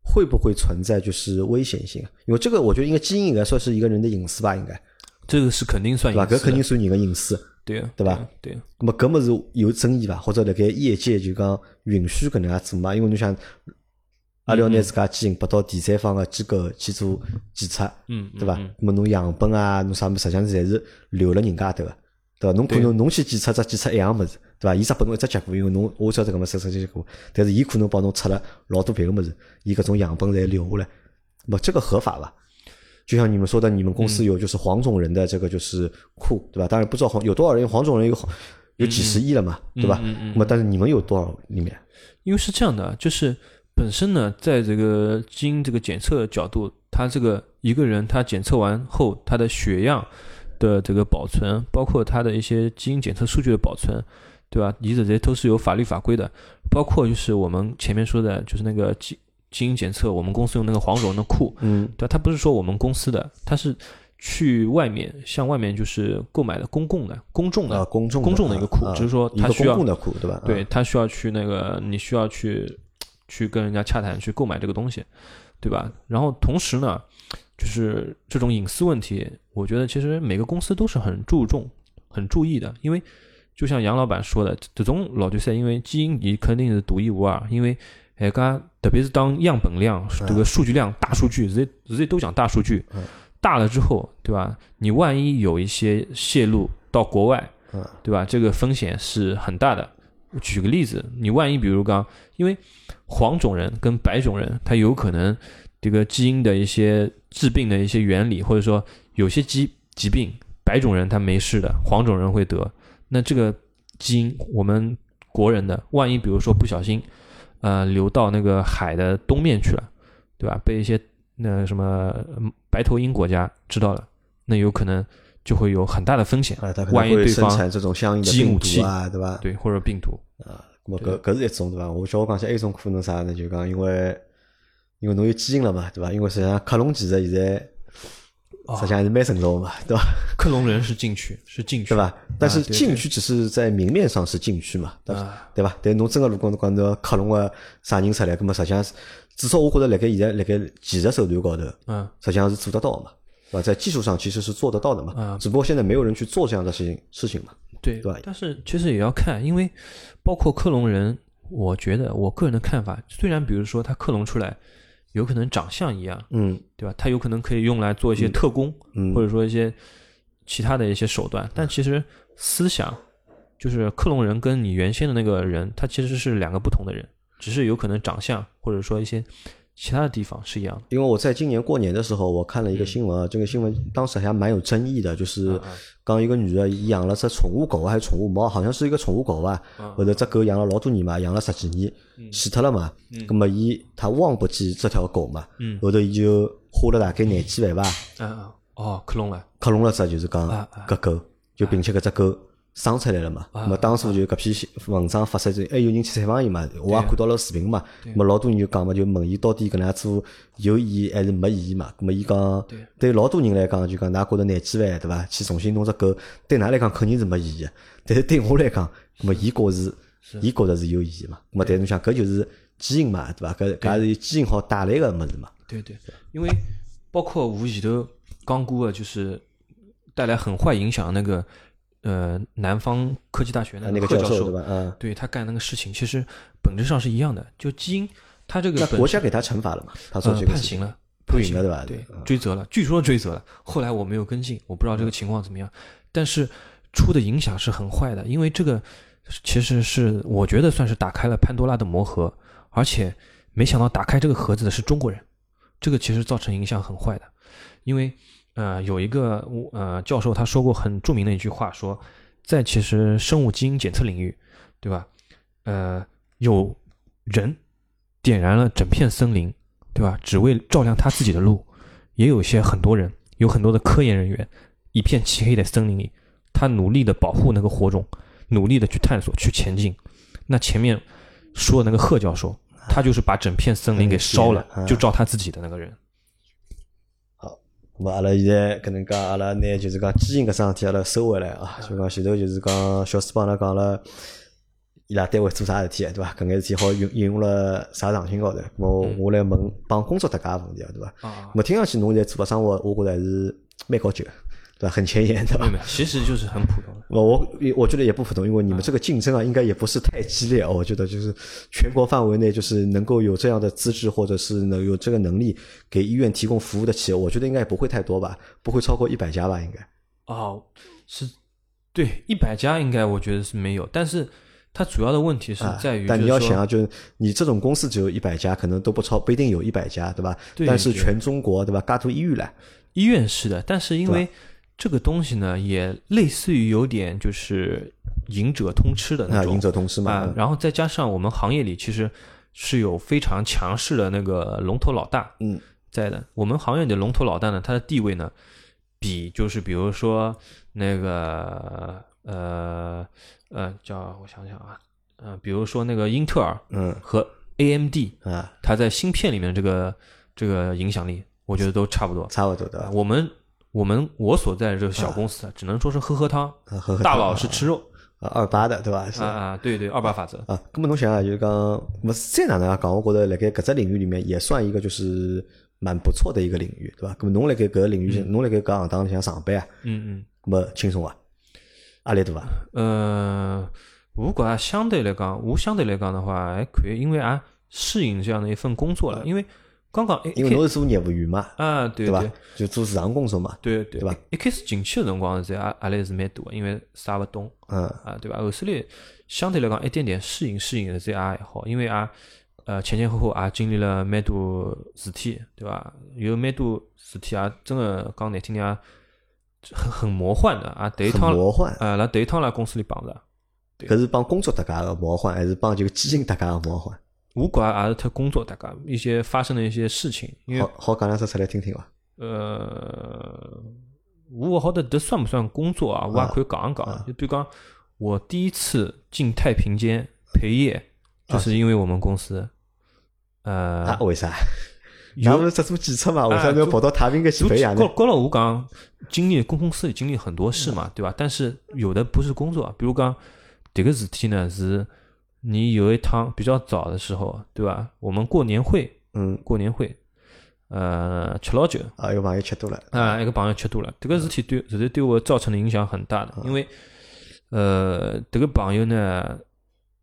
会不会存在就是危险性？因为这个我觉得，应该基因应该算是一个人的隐私吧，应该这个是肯定算，对吧？这肯定算人的隐私，对对吧？对。那么搿么是有争议吧？或者辣盖业界就讲允许搿能样做嘛？因为侬想，阿拉要拿自家基因拨到第三方的机构去做检测，嗯，对吧？那么侬样本啊，侬啥物事实际上侪是留了人家头个。对伐？侬可能侬去检测只检测一样物事，对伐？伊只拨侬一只结果，因为侬我晓得搿么测测结果，但是伊可能帮侬测了老多别个物事，伊搿种样本侪留下来，咹？这个合法伐？就像你们说的，你们公司有就是黄种人的这个就是库，对吧？当然不知道黄有多少人黄种人有有几十亿了嘛，对吧？那么但是你们有多少里面？因为是这样的，就是本身呢，在这个基因这个检测角度，他这个一个人他检测完后，他的血样。的这个保存，包括它的一些基因检测数据的保存，对吧？你这些都是有法律法规的。包括就是我们前面说的，就是那个基基因检测，我们公司用那个黄蓉的库，嗯，对，它不是说我们公司的，它是去外面向外面就是购买的公共的、公众的、公众公众的一个库，就是说它需要公共的库，对吧？对，它需要去那个，你需要去去跟人家洽谈去购买这个东西，对吧？然后同时呢。就是这种隐私问题，我觉得其实每个公司都是很注重、很注意的，因为就像杨老板说的，这种老就赛，因为基因你肯定是独一无二，因为还讲特别是当样本量这个数据量大数据，现在现在都讲大数据，大了之后，对吧？你万一有一些泄露到国外，对吧？这个风险是很大的。举个例子，你万一比如刚，因为黄种人跟白种人，他有可能这个基因的一些致病的一些原理，或者说有些疾疾病，白种人他没事的，黄种人会得。那这个基因，我们国人的，万一比如说不小心，呃，流到那个海的东面去了，对吧？被一些那什么白头鹰国家知道了，那有可能。就会有很大的风险，万一对方生产这种相应的病毒啊，对吧？对，或者病毒啊，么搿搿是一种对吧？我叫我讲下，还有一种可能啥呢？就讲因为因为侬有基因了嘛，对吧？因为实际上克隆技术现在实际上还是蛮成熟嘛，(laughs) 对吧？克隆人是禁区，是禁区，对吧？但是禁区只是在明面上是禁区嘛，对吧？对吧？但侬真个如果侬讲侬克隆个啥人出来，那么实际上至少我觉着辣盖现在辣盖技术手段高头，嗯，实际上是做得到嘛。啊，在技术上其实是做得到的嘛，啊，只不过现在没有人去做这样的事情事情嘛，对对吧。但是其实也要看，因为包括克隆人，我觉得我个人的看法，虽然比如说他克隆出来有可能长相一样，嗯，对吧？他有可能可以用来做一些特工，或者说一些其他的一些手段，但其实思想就是克隆人跟你原先的那个人，他其实是两个不同的人，只是有可能长相或者说一些。其他的地方是一样的，因为我在今年过年的时候，我看了一个新闻啊，这个新闻当时还蛮有争议的，就是刚一个女的养了只宠物狗还是宠物猫，好像是一个宠物狗吧，后头这狗养了老多年嘛，养了十几年，死脱了嘛，那么伊他忘不记这条狗嘛，后头伊就花了大概廿几万吧，啊哦，克隆了，克隆了只就是讲搿狗，就并且搿只狗。生出来了嘛？那么当初就搿篇文章发出之后，还有人去采访伊嘛？我也看到了视频嘛。老多人就讲嘛，就问伊到底搿能样做有意义还是没意义嘛？那么伊讲，对老多人来讲，就讲㑚觉着廿几万对伐？去重新弄只狗，对㑚来讲肯定是没意义。但是对我来讲，那么伊觉是，伊觉着是有意义嘛？那么但侬想，搿就是基因嘛，对伐？搿搿是基因好带来个物事嘛？对对，因为包括我前头讲过个，就是带来很坏影响那个。呃，南方科技大学的那个教授对吧？嗯，对他干那个事情，其实本质上是一样的。就基因，他这个那国家给他惩罚了嘛？他做这个判刑了，判刑了对吧？对，追责了，据说追责了。后来我没有跟进，我不知道这个情况怎么样。但是出的影响是很坏的，因为这个其实是我觉得算是打开了潘多拉的魔盒，而且没想到打开这个盒子的是中国人，这个其实造成影响很坏的，因为。呃，有一个呃教授他说过很著名的一句话，说在其实生物基因检测领域，对吧？呃，有人点燃了整片森林，对吧？只为照亮他自己的路，也有一些很多人，有很多的科研人员，一片漆黑的森林里，他努力的保护那个火种，努力的去探索去前进。那前面说的那个贺教授，他就是把整片森林给烧了，就照他自己的那个人。咁阿拉现在搿能介，阿拉拿就是讲基因搿桩事体，阿拉收回来啊。就讲前头就是讲小四帮阿拉讲了，伊拉单位做啥事体，对伐？搿眼事体好应应用了啥场景高头？我我来问帮工作搭界问题啊，对伐？我听上去侬现在做个生活，我觉着还是蛮高级。对，很前沿，对吧？其实就是很普通。我我我觉得也不普通，因为你们这个竞争啊，应该也不是太激烈。我觉得就是全国范围内，就是能够有这样的资质，或者是能有这个能力给医院提供服务的企业，我觉得应该也不会太多吧，不会超过一百家吧？应该。哦，是，对，一百家应该我觉得是没有，但是它主要的问题是在于，但你要想啊，就是你这种公司只有一百家，可能都不超，不一定有一百家，对吧？但是全中国，对吧？嘎多医院了，医院是的，但是因为。这个东西呢，也类似于有点就是赢者通吃的那种，赢者通吃嘛。然后再加上我们行业里其实是有非常强势的那个龙头老大，嗯，在的。我们行业的龙头老大呢，他的地位呢，比就是比如说那个呃呃叫我想想啊，呃，比如说那个英特尔，嗯，和 AMD 啊，它在芯片里面这个这个影响力，我觉得都差不多，差不多的。我们。我们我所在的这个小公司啊，只能说是喝喝汤，大佬是吃肉，二八的对吧？啊啊，对对，二八法则啊。那么侬想啊，就是讲，么再哪能样讲？我觉得辣盖搿只领域里面也算一个就是蛮不错的一个领域，对吧？那么侬辣盖搿个领域，侬辣盖搿行当里向上班啊，嗯嗯，那么轻松啊，压力大伐？呃，我觉相对来讲，我相对来讲的话还可以，因为啊，适应这样的一份工作了，因为刚刚因为侬是做业务员嘛，啊，对对伐？就做市场工作嘛，对对对伐？一开始进去的辰光，在压压力是蛮大的，因为啥勿懂，嗯啊，对伐？后首来相对来讲一点点适应适应，在也还好，因为也呃前前后后也经历了蛮多事体，对伐？有蛮多事体也真个讲难听点，很很魔幻的啊！第一趟魔幻啊，辣第一趟辣公司里碰着。搿是帮工作搭界个魔幻，还是帮就基金搭界个魔幻？我觉也是特工作搭界一些发生的一些事情，因为好好讲两只出来听听伐？呃，我勿晓得迭算不算工作啊？我也可以讲一讲。就比如讲，我第一次进太平间陪夜，就是因为我们公司。呃，啊，为啥？那不是只做检测嘛？为啥要跑到太平间去陪夜呢？高高了，我讲经历公公司里经历很多事嘛，对吧？但是有的不是工作，比如讲。迭个事体呢，是你有一趟比较早的时候，对吧？我们过年会，嗯，过年会，呃，吃老酒啊，一个朋友吃多了啊，一个朋友吃多了。这个事体对，实在对我造成的影响很大的，因为，呃，这个朋友呢，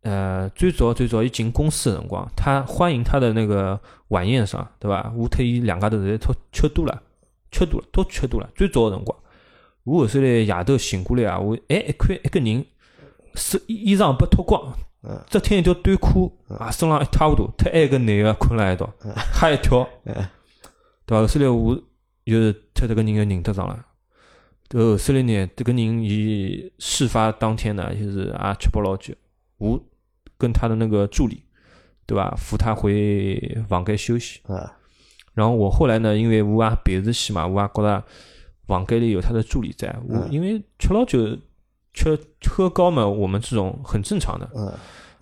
呃，最早最早一进公司的辰光，他欢迎他的那个晚宴上，对吧？我特意两家头在吃吃多了，吃多了，都吃多了。最早的辰光，我后首来夜头醒过来啊，我哎一看一个人。是衣裳被脱光，只穿一条短裤，啊，身上一塌糊涂，他挨个男个困辣一道，吓一跳，(laughs) 对伐？后首来我就是特这个人就认得上了。后首来呢，这个人伊事发当天呢，就是也吃饱老酒，我跟他的那个助理，对伐？扶他回房间休息。然后我后来呢，因为我也陪着去嘛，我也觉着房间里有他的助理在，我因为吃老酒。吃喝高嘛，我们这种很正常的。嗯，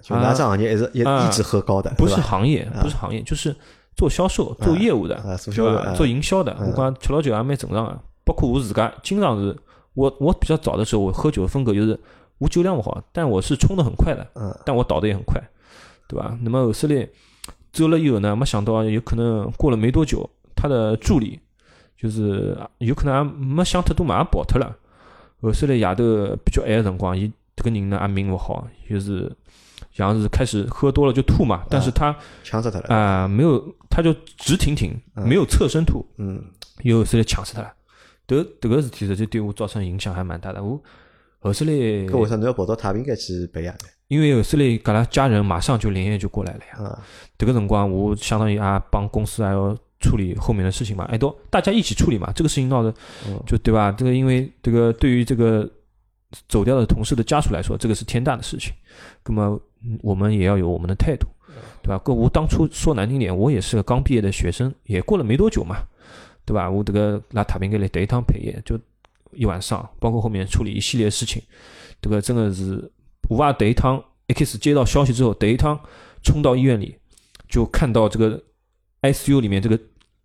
就哪只行业一直一一直喝高的，不是行业，不是行业，就是做销售、做业务的，做做营销的。我讲吃老酒也蛮正常的，包括我自家，经常是，我我比较早的时候，我喝酒的风格就是我酒量不好，但我是冲的很快的，嗯，但我倒的也很快，对吧？那么后首来走了以后呢，没想到有可能过了没多久，他的助理就是有可能没想太多嘛，也跑脱了。后首来夜头比较晚个辰光，伊这个人呢也命勿好，就是像是开始喝多了就吐嘛。但是他呛死他了啊，没有，他就直挺挺，没有侧身吐。嗯，后首来呛死他了。迭迭个事体实际对我造成影响还蛮大的。我后首来，搿为啥侬要跑到太平间去陪夜呢？因为后首来，搿拉家人马上就连夜就过来了呀。啊，迭个辰光我相当于也帮公司还要。处理后面的事情嘛，哎，都大家一起处理嘛。这个事情闹的，就对吧？这个因为这个对于这个走掉的同事的家属来说，这个是天大的事情。那么我们也要有我们的态度，对吧？我当初说难听点，我也是个刚毕业的学生，也过了没多久嘛，对吧？我这个拉塔宾格来得一趟陪夜，就一晚上，包括后面处理一系列事情，这个真的是我啊，得一趟一开始接到消息之后，得一趟冲到医院里，就看到这个。ICU 里面这个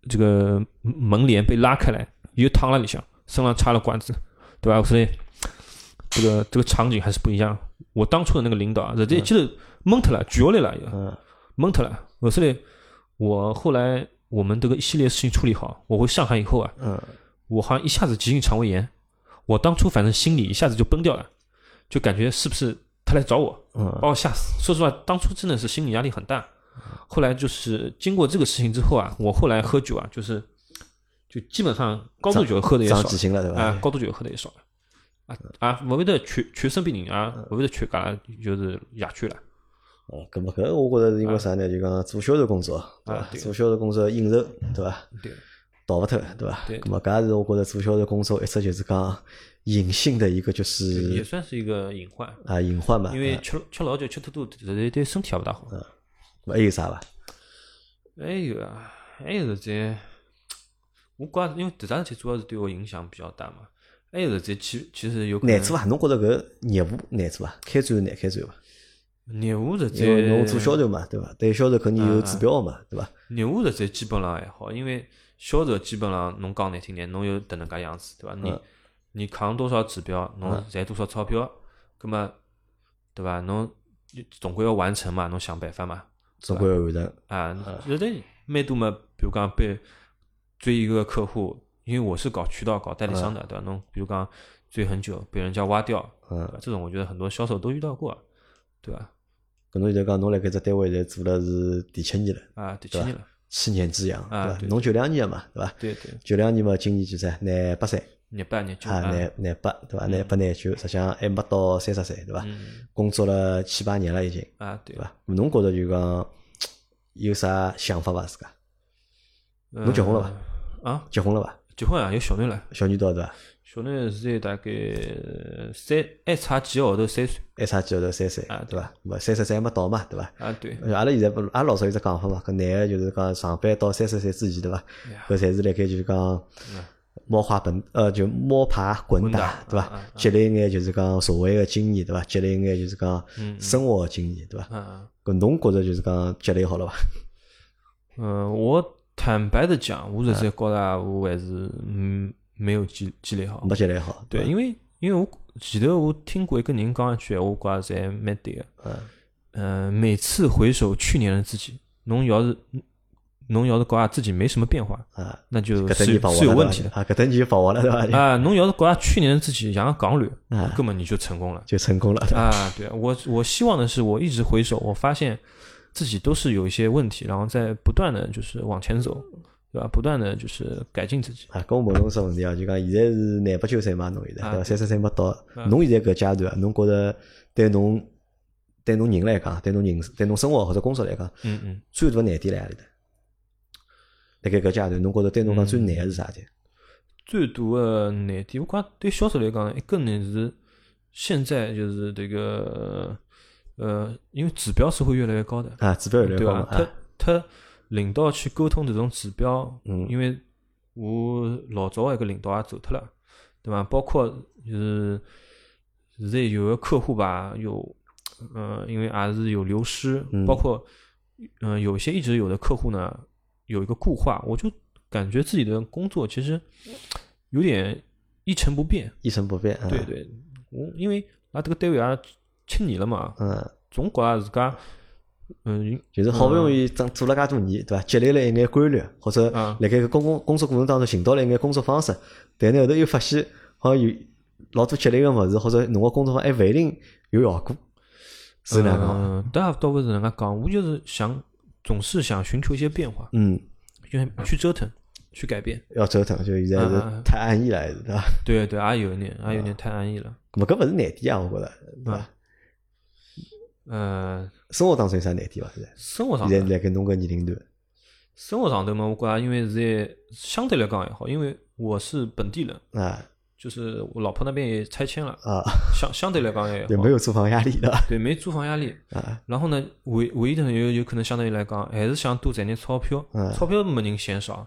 这个门帘被拉开来，又躺了里向，身上插了管子，对吧？所以这个这个场景还是不一样。我当初的那个领导啊，直接就是懵特了，举下来了，又懵特了。我所以，我后来我们这个一系列事情处理好，我回上海以后啊，我好像一下子急性肠胃炎，我当初反正心里一下子就崩掉了，就感觉是不是他来找我，把我吓死。说实话，当初真的是心理压力很大。后来就是经过这个事情之后啊，我后来喝酒啊，就是就基本上高度酒喝的也少，了对吧？啊，高度酒喝的也少了，啊啊，勿会得全全身病人啊，勿会得全噶就是野区了。哦，搿么搿我觉着是因为啥呢？就讲做销售工作，对伐？做销售工作应酬，对伐？对，逃勿脱，对伐？搿么搿也是我觉着做销售工作一直就是讲隐性的一个就是也算是一个隐患啊，隐患嘛。因为吃吃老酒吃太多，实在对身体也勿大好。还有啥伐？还有啊，还有在，我觉着因为迭桩事体主要是对我影响比较大嘛。还有在其其实有难做伐？侬觉着搿业务难做伐？开展难开展伐？业务实在，侬做销售嘛，对伐？对销售肯定有指标嘛，对伐？业务实在基本上还好，因为销售基本上侬讲难听点，侬有迭能介样子，对伐？你你扛多少指标，侬赚多少钞票，葛么对伐？侬总归要完成嘛，侬想办法嘛。总归要完成啊！有的蛮多嘛，比如讲被追一个客户，因为我是搞渠道、搞代理商的，对吧？侬比如讲追很久，被人家挖掉，嗯，这种我觉得很多销售都遇到过，对吧？搿侬现在讲侬辣搿只单位现在做了是第七年了，啊，第七年了，七年之痒，啊对对伐？侬九两年个嘛，对伐？对对，九两年嘛，今年几岁？廿八岁廿八廿九啊，廿廿八对伐？廿八廿九，实际上还没到三十岁对伐？嗯工作了七八年了已经，啊对？侬觉着就讲 (tsk) 有啥想法伐？自家侬结婚了伐？啊，结婚了伐？结婚啊，有小囡了，小囡多少对伐？小囡现在大概三还差几个号头三岁还差几个号头三岁啊对伐？勿三十岁还没到嘛对伐？啊，对，阿拉现在不，阿拉老早有只讲法嘛，搿男个就是讲上班到三十岁之前，对伐？搿侪是辣盖就是讲摸爬滚呃就摸爬滚打，对伐？积累一眼就是讲社会个经验，对伐？积累一眼就是讲生活个经验，对伐？嗯搿侬觉着就是讲积累好了伐？嗯，我坦白的讲，我实在觉着我还是嗯没有积积累好。没积累好，对，因为因为我前头我听过一个人讲一句闲话，我觉着侪蛮对个。嗯嗯，每次回首去年的自己，侬要是侬要是觉着自己没什么变化，啊，那就是是有问题的。啊，搿等年就把握了对伐？啊，侬要是觉着去年自己像个港旅，啊根本你就成功了。就成功了？啊，对我我希望的是，我一直回首，我发现自己都是有一些问题，然后在不断的就是往前走，对吧？不断的就是改进自己。啊，跟我问侬只问题啊，就讲现在是廿八九岁嘛，侬现在啊对伐？三十岁没到，啊侬现在搿阶段，侬觉着对侬对侬人来讲，对侬人对侬生活或者工作来讲，嗯嗯，最大的难点辣何里搭？辣盖搿阶段，侬觉着对侬讲最难个是啥体？最大的难点，我讲对销售来讲，一个呢是现在就是这个呃，因为指标是会越来越高的，啊，指标越来越？高嘛，他啊，他领导去沟通这种指标，嗯因为我老早一个领导也走脱了，对吧？包括就是现在有个客户吧，有呃，因为也是有流失，嗯包括嗯、呃有些一直有的客户呢，有一个固化，我就感觉自己的工作其实有点一成不变。一成不变，啊对，对，我因为啊这个单位也七年了嘛，嗯，总觉着自家嗯就是好不容易做做了介多年，对伐？积累了一眼规律，或者啊辣盖个工工工作过程当中寻到了一眼工作方式，但呢后头又发现好像有老多积累个物事，或者侬个工作方还勿一定有效果，是哪能讲？嗯，倒也倒不是能介讲，我就是想总是想寻求一些变化，嗯，就去折腾，去改变。要折腾，就现在是太安逸了，对吧？对对，也有一点，也有点太安逸了。咾么搿勿是难点啊，我觉着，对伐？呃，生活当中有啥难点伐？现在生活上现在辣盖侬搿年龄段，生活上头嘛，我觉着因为现在相对来讲还好，因为我是本地人，啊就是我老婆那边也拆迁了，啊，相相对来讲也 (laughs) 好就没，有租房压力对没租房压力。(laughs) 啊，然后呢，唯唯一的有有可能相对来讲，还是想多赚点钞票，嗯钞票没人嫌少，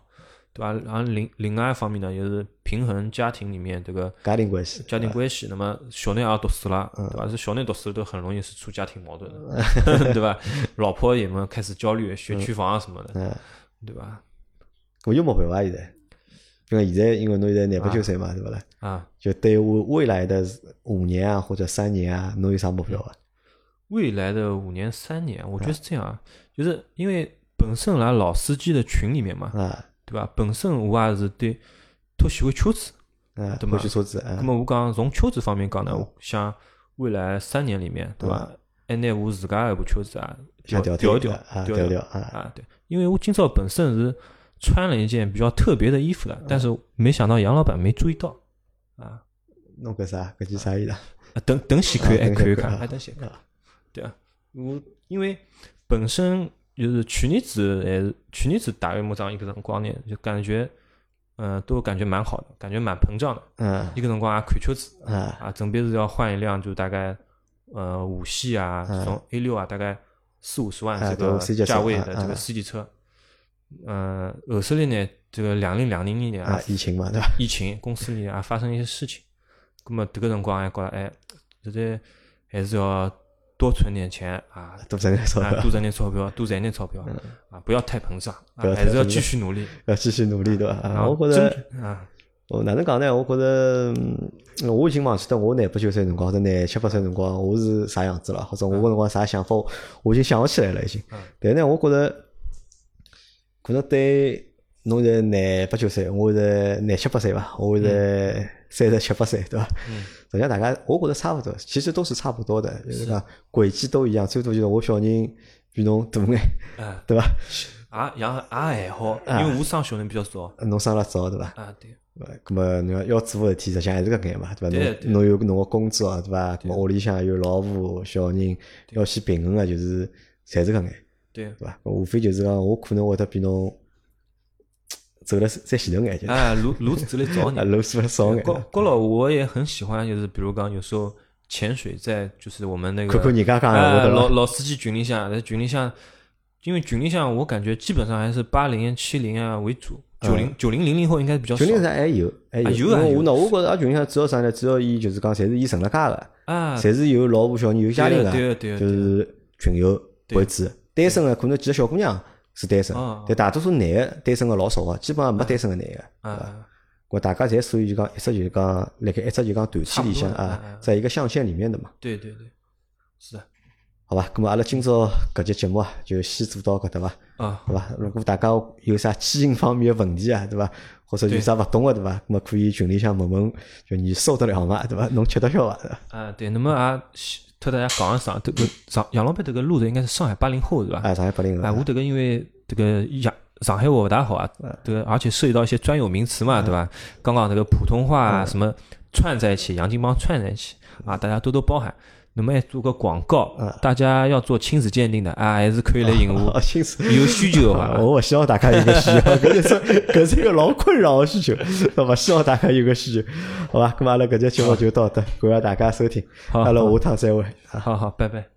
对吧？然后另另外一方面呢，就是平衡家庭里面这个家庭关系，家庭关系。那么小囡也读书了，嗯对吧？是小囡读书都很容易是出家庭矛盾的，(laughs) 对吧？老婆也么开始焦虑，学区房啊什么的，嗯，对吧？我又没办法？现在，因为现在因为侬现在廿八九岁嘛，对勿啦？啊，就对我未来的五年啊或者三年啊，侬有啥目标啊？未来的五年、三年，我觉得是这样啊，就是因为本身来老司机的群里面嘛，啊对吧？本身我也是对都喜欢车子。啊，对嘛欢喜车子啊那，么我讲从车子方面讲呢，我想未来三年里面，对吧？还拿我自家一部车子啊，想调调调啊，调调调啊，啊，对，因为我今朝本身是穿了一件比较特别的衣服的，但是没想到杨老板没注意到啊。弄个啥？搿件啥衣裳？啊等等先看，啊哎，看一看，等先看啊哎，等先看，对啊，我因为本身就是去年子还是去年子大约么这样一个辰光呢，就感觉，嗯，都感觉蛮好的，感觉蛮膨胀的。嗯一个辰光也看车子，啊啊，准备是要换一辆，就大概呃五系啊，这种 A 六啊，大概四五十万这个价位的这个 C 级车。嗯，后首来呢，这个两零两零年啊啊，，疫情嘛，对伐？疫情公司里也发生一些事情，那么这个辰光还觉着，哎，现在还是要多存点钱啊，多挣点钞啊，票多，挣点钞票，多赚点钞票啊，不要太膨胀，还是要继续努力。要继续努力，对伐？啊，我觉着。争啊，哦，哪能讲呢？我觉着，嗯我已经忘记得我廿八九岁辰光或者廿七八岁辰光我是啥样子了，或者我搿辰光啥想法，我已经想勿起来了已经嗯。但是呢，我觉着可能对侬是廿八九岁，我是廿七八岁吧，我是三十七八岁，对伐？嗯，实际上大家我觉着差不多，其实都是差不多的，就是讲轨迹都一样，最多就是我小人比侬大眼，哎，对伐？也也也还好，因为我生小人比较早。侬生了早，对伐？啊，对，呃，咁么侬要要做个事体，实际上还是搿眼嘛，对伐？侬侬有侬个工作，对伐？咁么屋里向有老婆小人，要去平衡个，就是侪是搿眼，对，对伐？无非就是讲我可能会得比侬走了再前头眼，就是哎，路路子走得早 (laughs) 啊，点。路数少眼，高高老我也很喜欢，就是比如讲有时候潜水在就是我们那个看看人家讲闲话，哎老？老司机群里向，在群里向，因为群里向我感觉基本上还是八零、七零啊为主，九零、九零、零零后应该比较少群里向还有，还啊有，因为我那，我觉着啊群里向主要啥呢？主要伊就是讲，侪是伊成了家个，啊，侪是有老婆小人有家庭个，对对对对就是群友为主。单身个可能几个小姑娘是单身啊，但大多数男个单身个老少个，基本上没单身个男个。啊，我大家侪属于就讲一直就是讲，辣盖一直就讲团体里向啊在一个象限里面的嘛，对对对，是的，好吧？咁么阿拉今朝搿节节目啊，就先做到搿搭伐？啊，对伐？如果大家有啥基因方面的问题啊，对伐？或者有啥勿懂个，对伐？咁么可以群里向问问，就你受得了吗？对伐？侬吃得消伐？对伐？啊，对，那么啊，特大家讲一声，这个上杨老板这个路子应该是上海八零后是吧？哎，上海八零后哎，后我这个因为这个上上海话不大好啊，这个而且涉及到一些专有名词嘛，对吧？刚刚这个普通话啊，什么串在一起，洋泾浜串在一起啊，大家多多包涵。那么还做个广告，大家要做亲子鉴定的啊，还是可以来寻我哦，。心思。有需求的话，我勿希望大家有个需求，(laughs) 搿是搿是一个老困扰的需求，(laughs) 那么？希望大家有个需求，好吧？咁么阿拉搿节节目就到这，感谢大家收听，好阿拉下趟再会。好好，拜拜。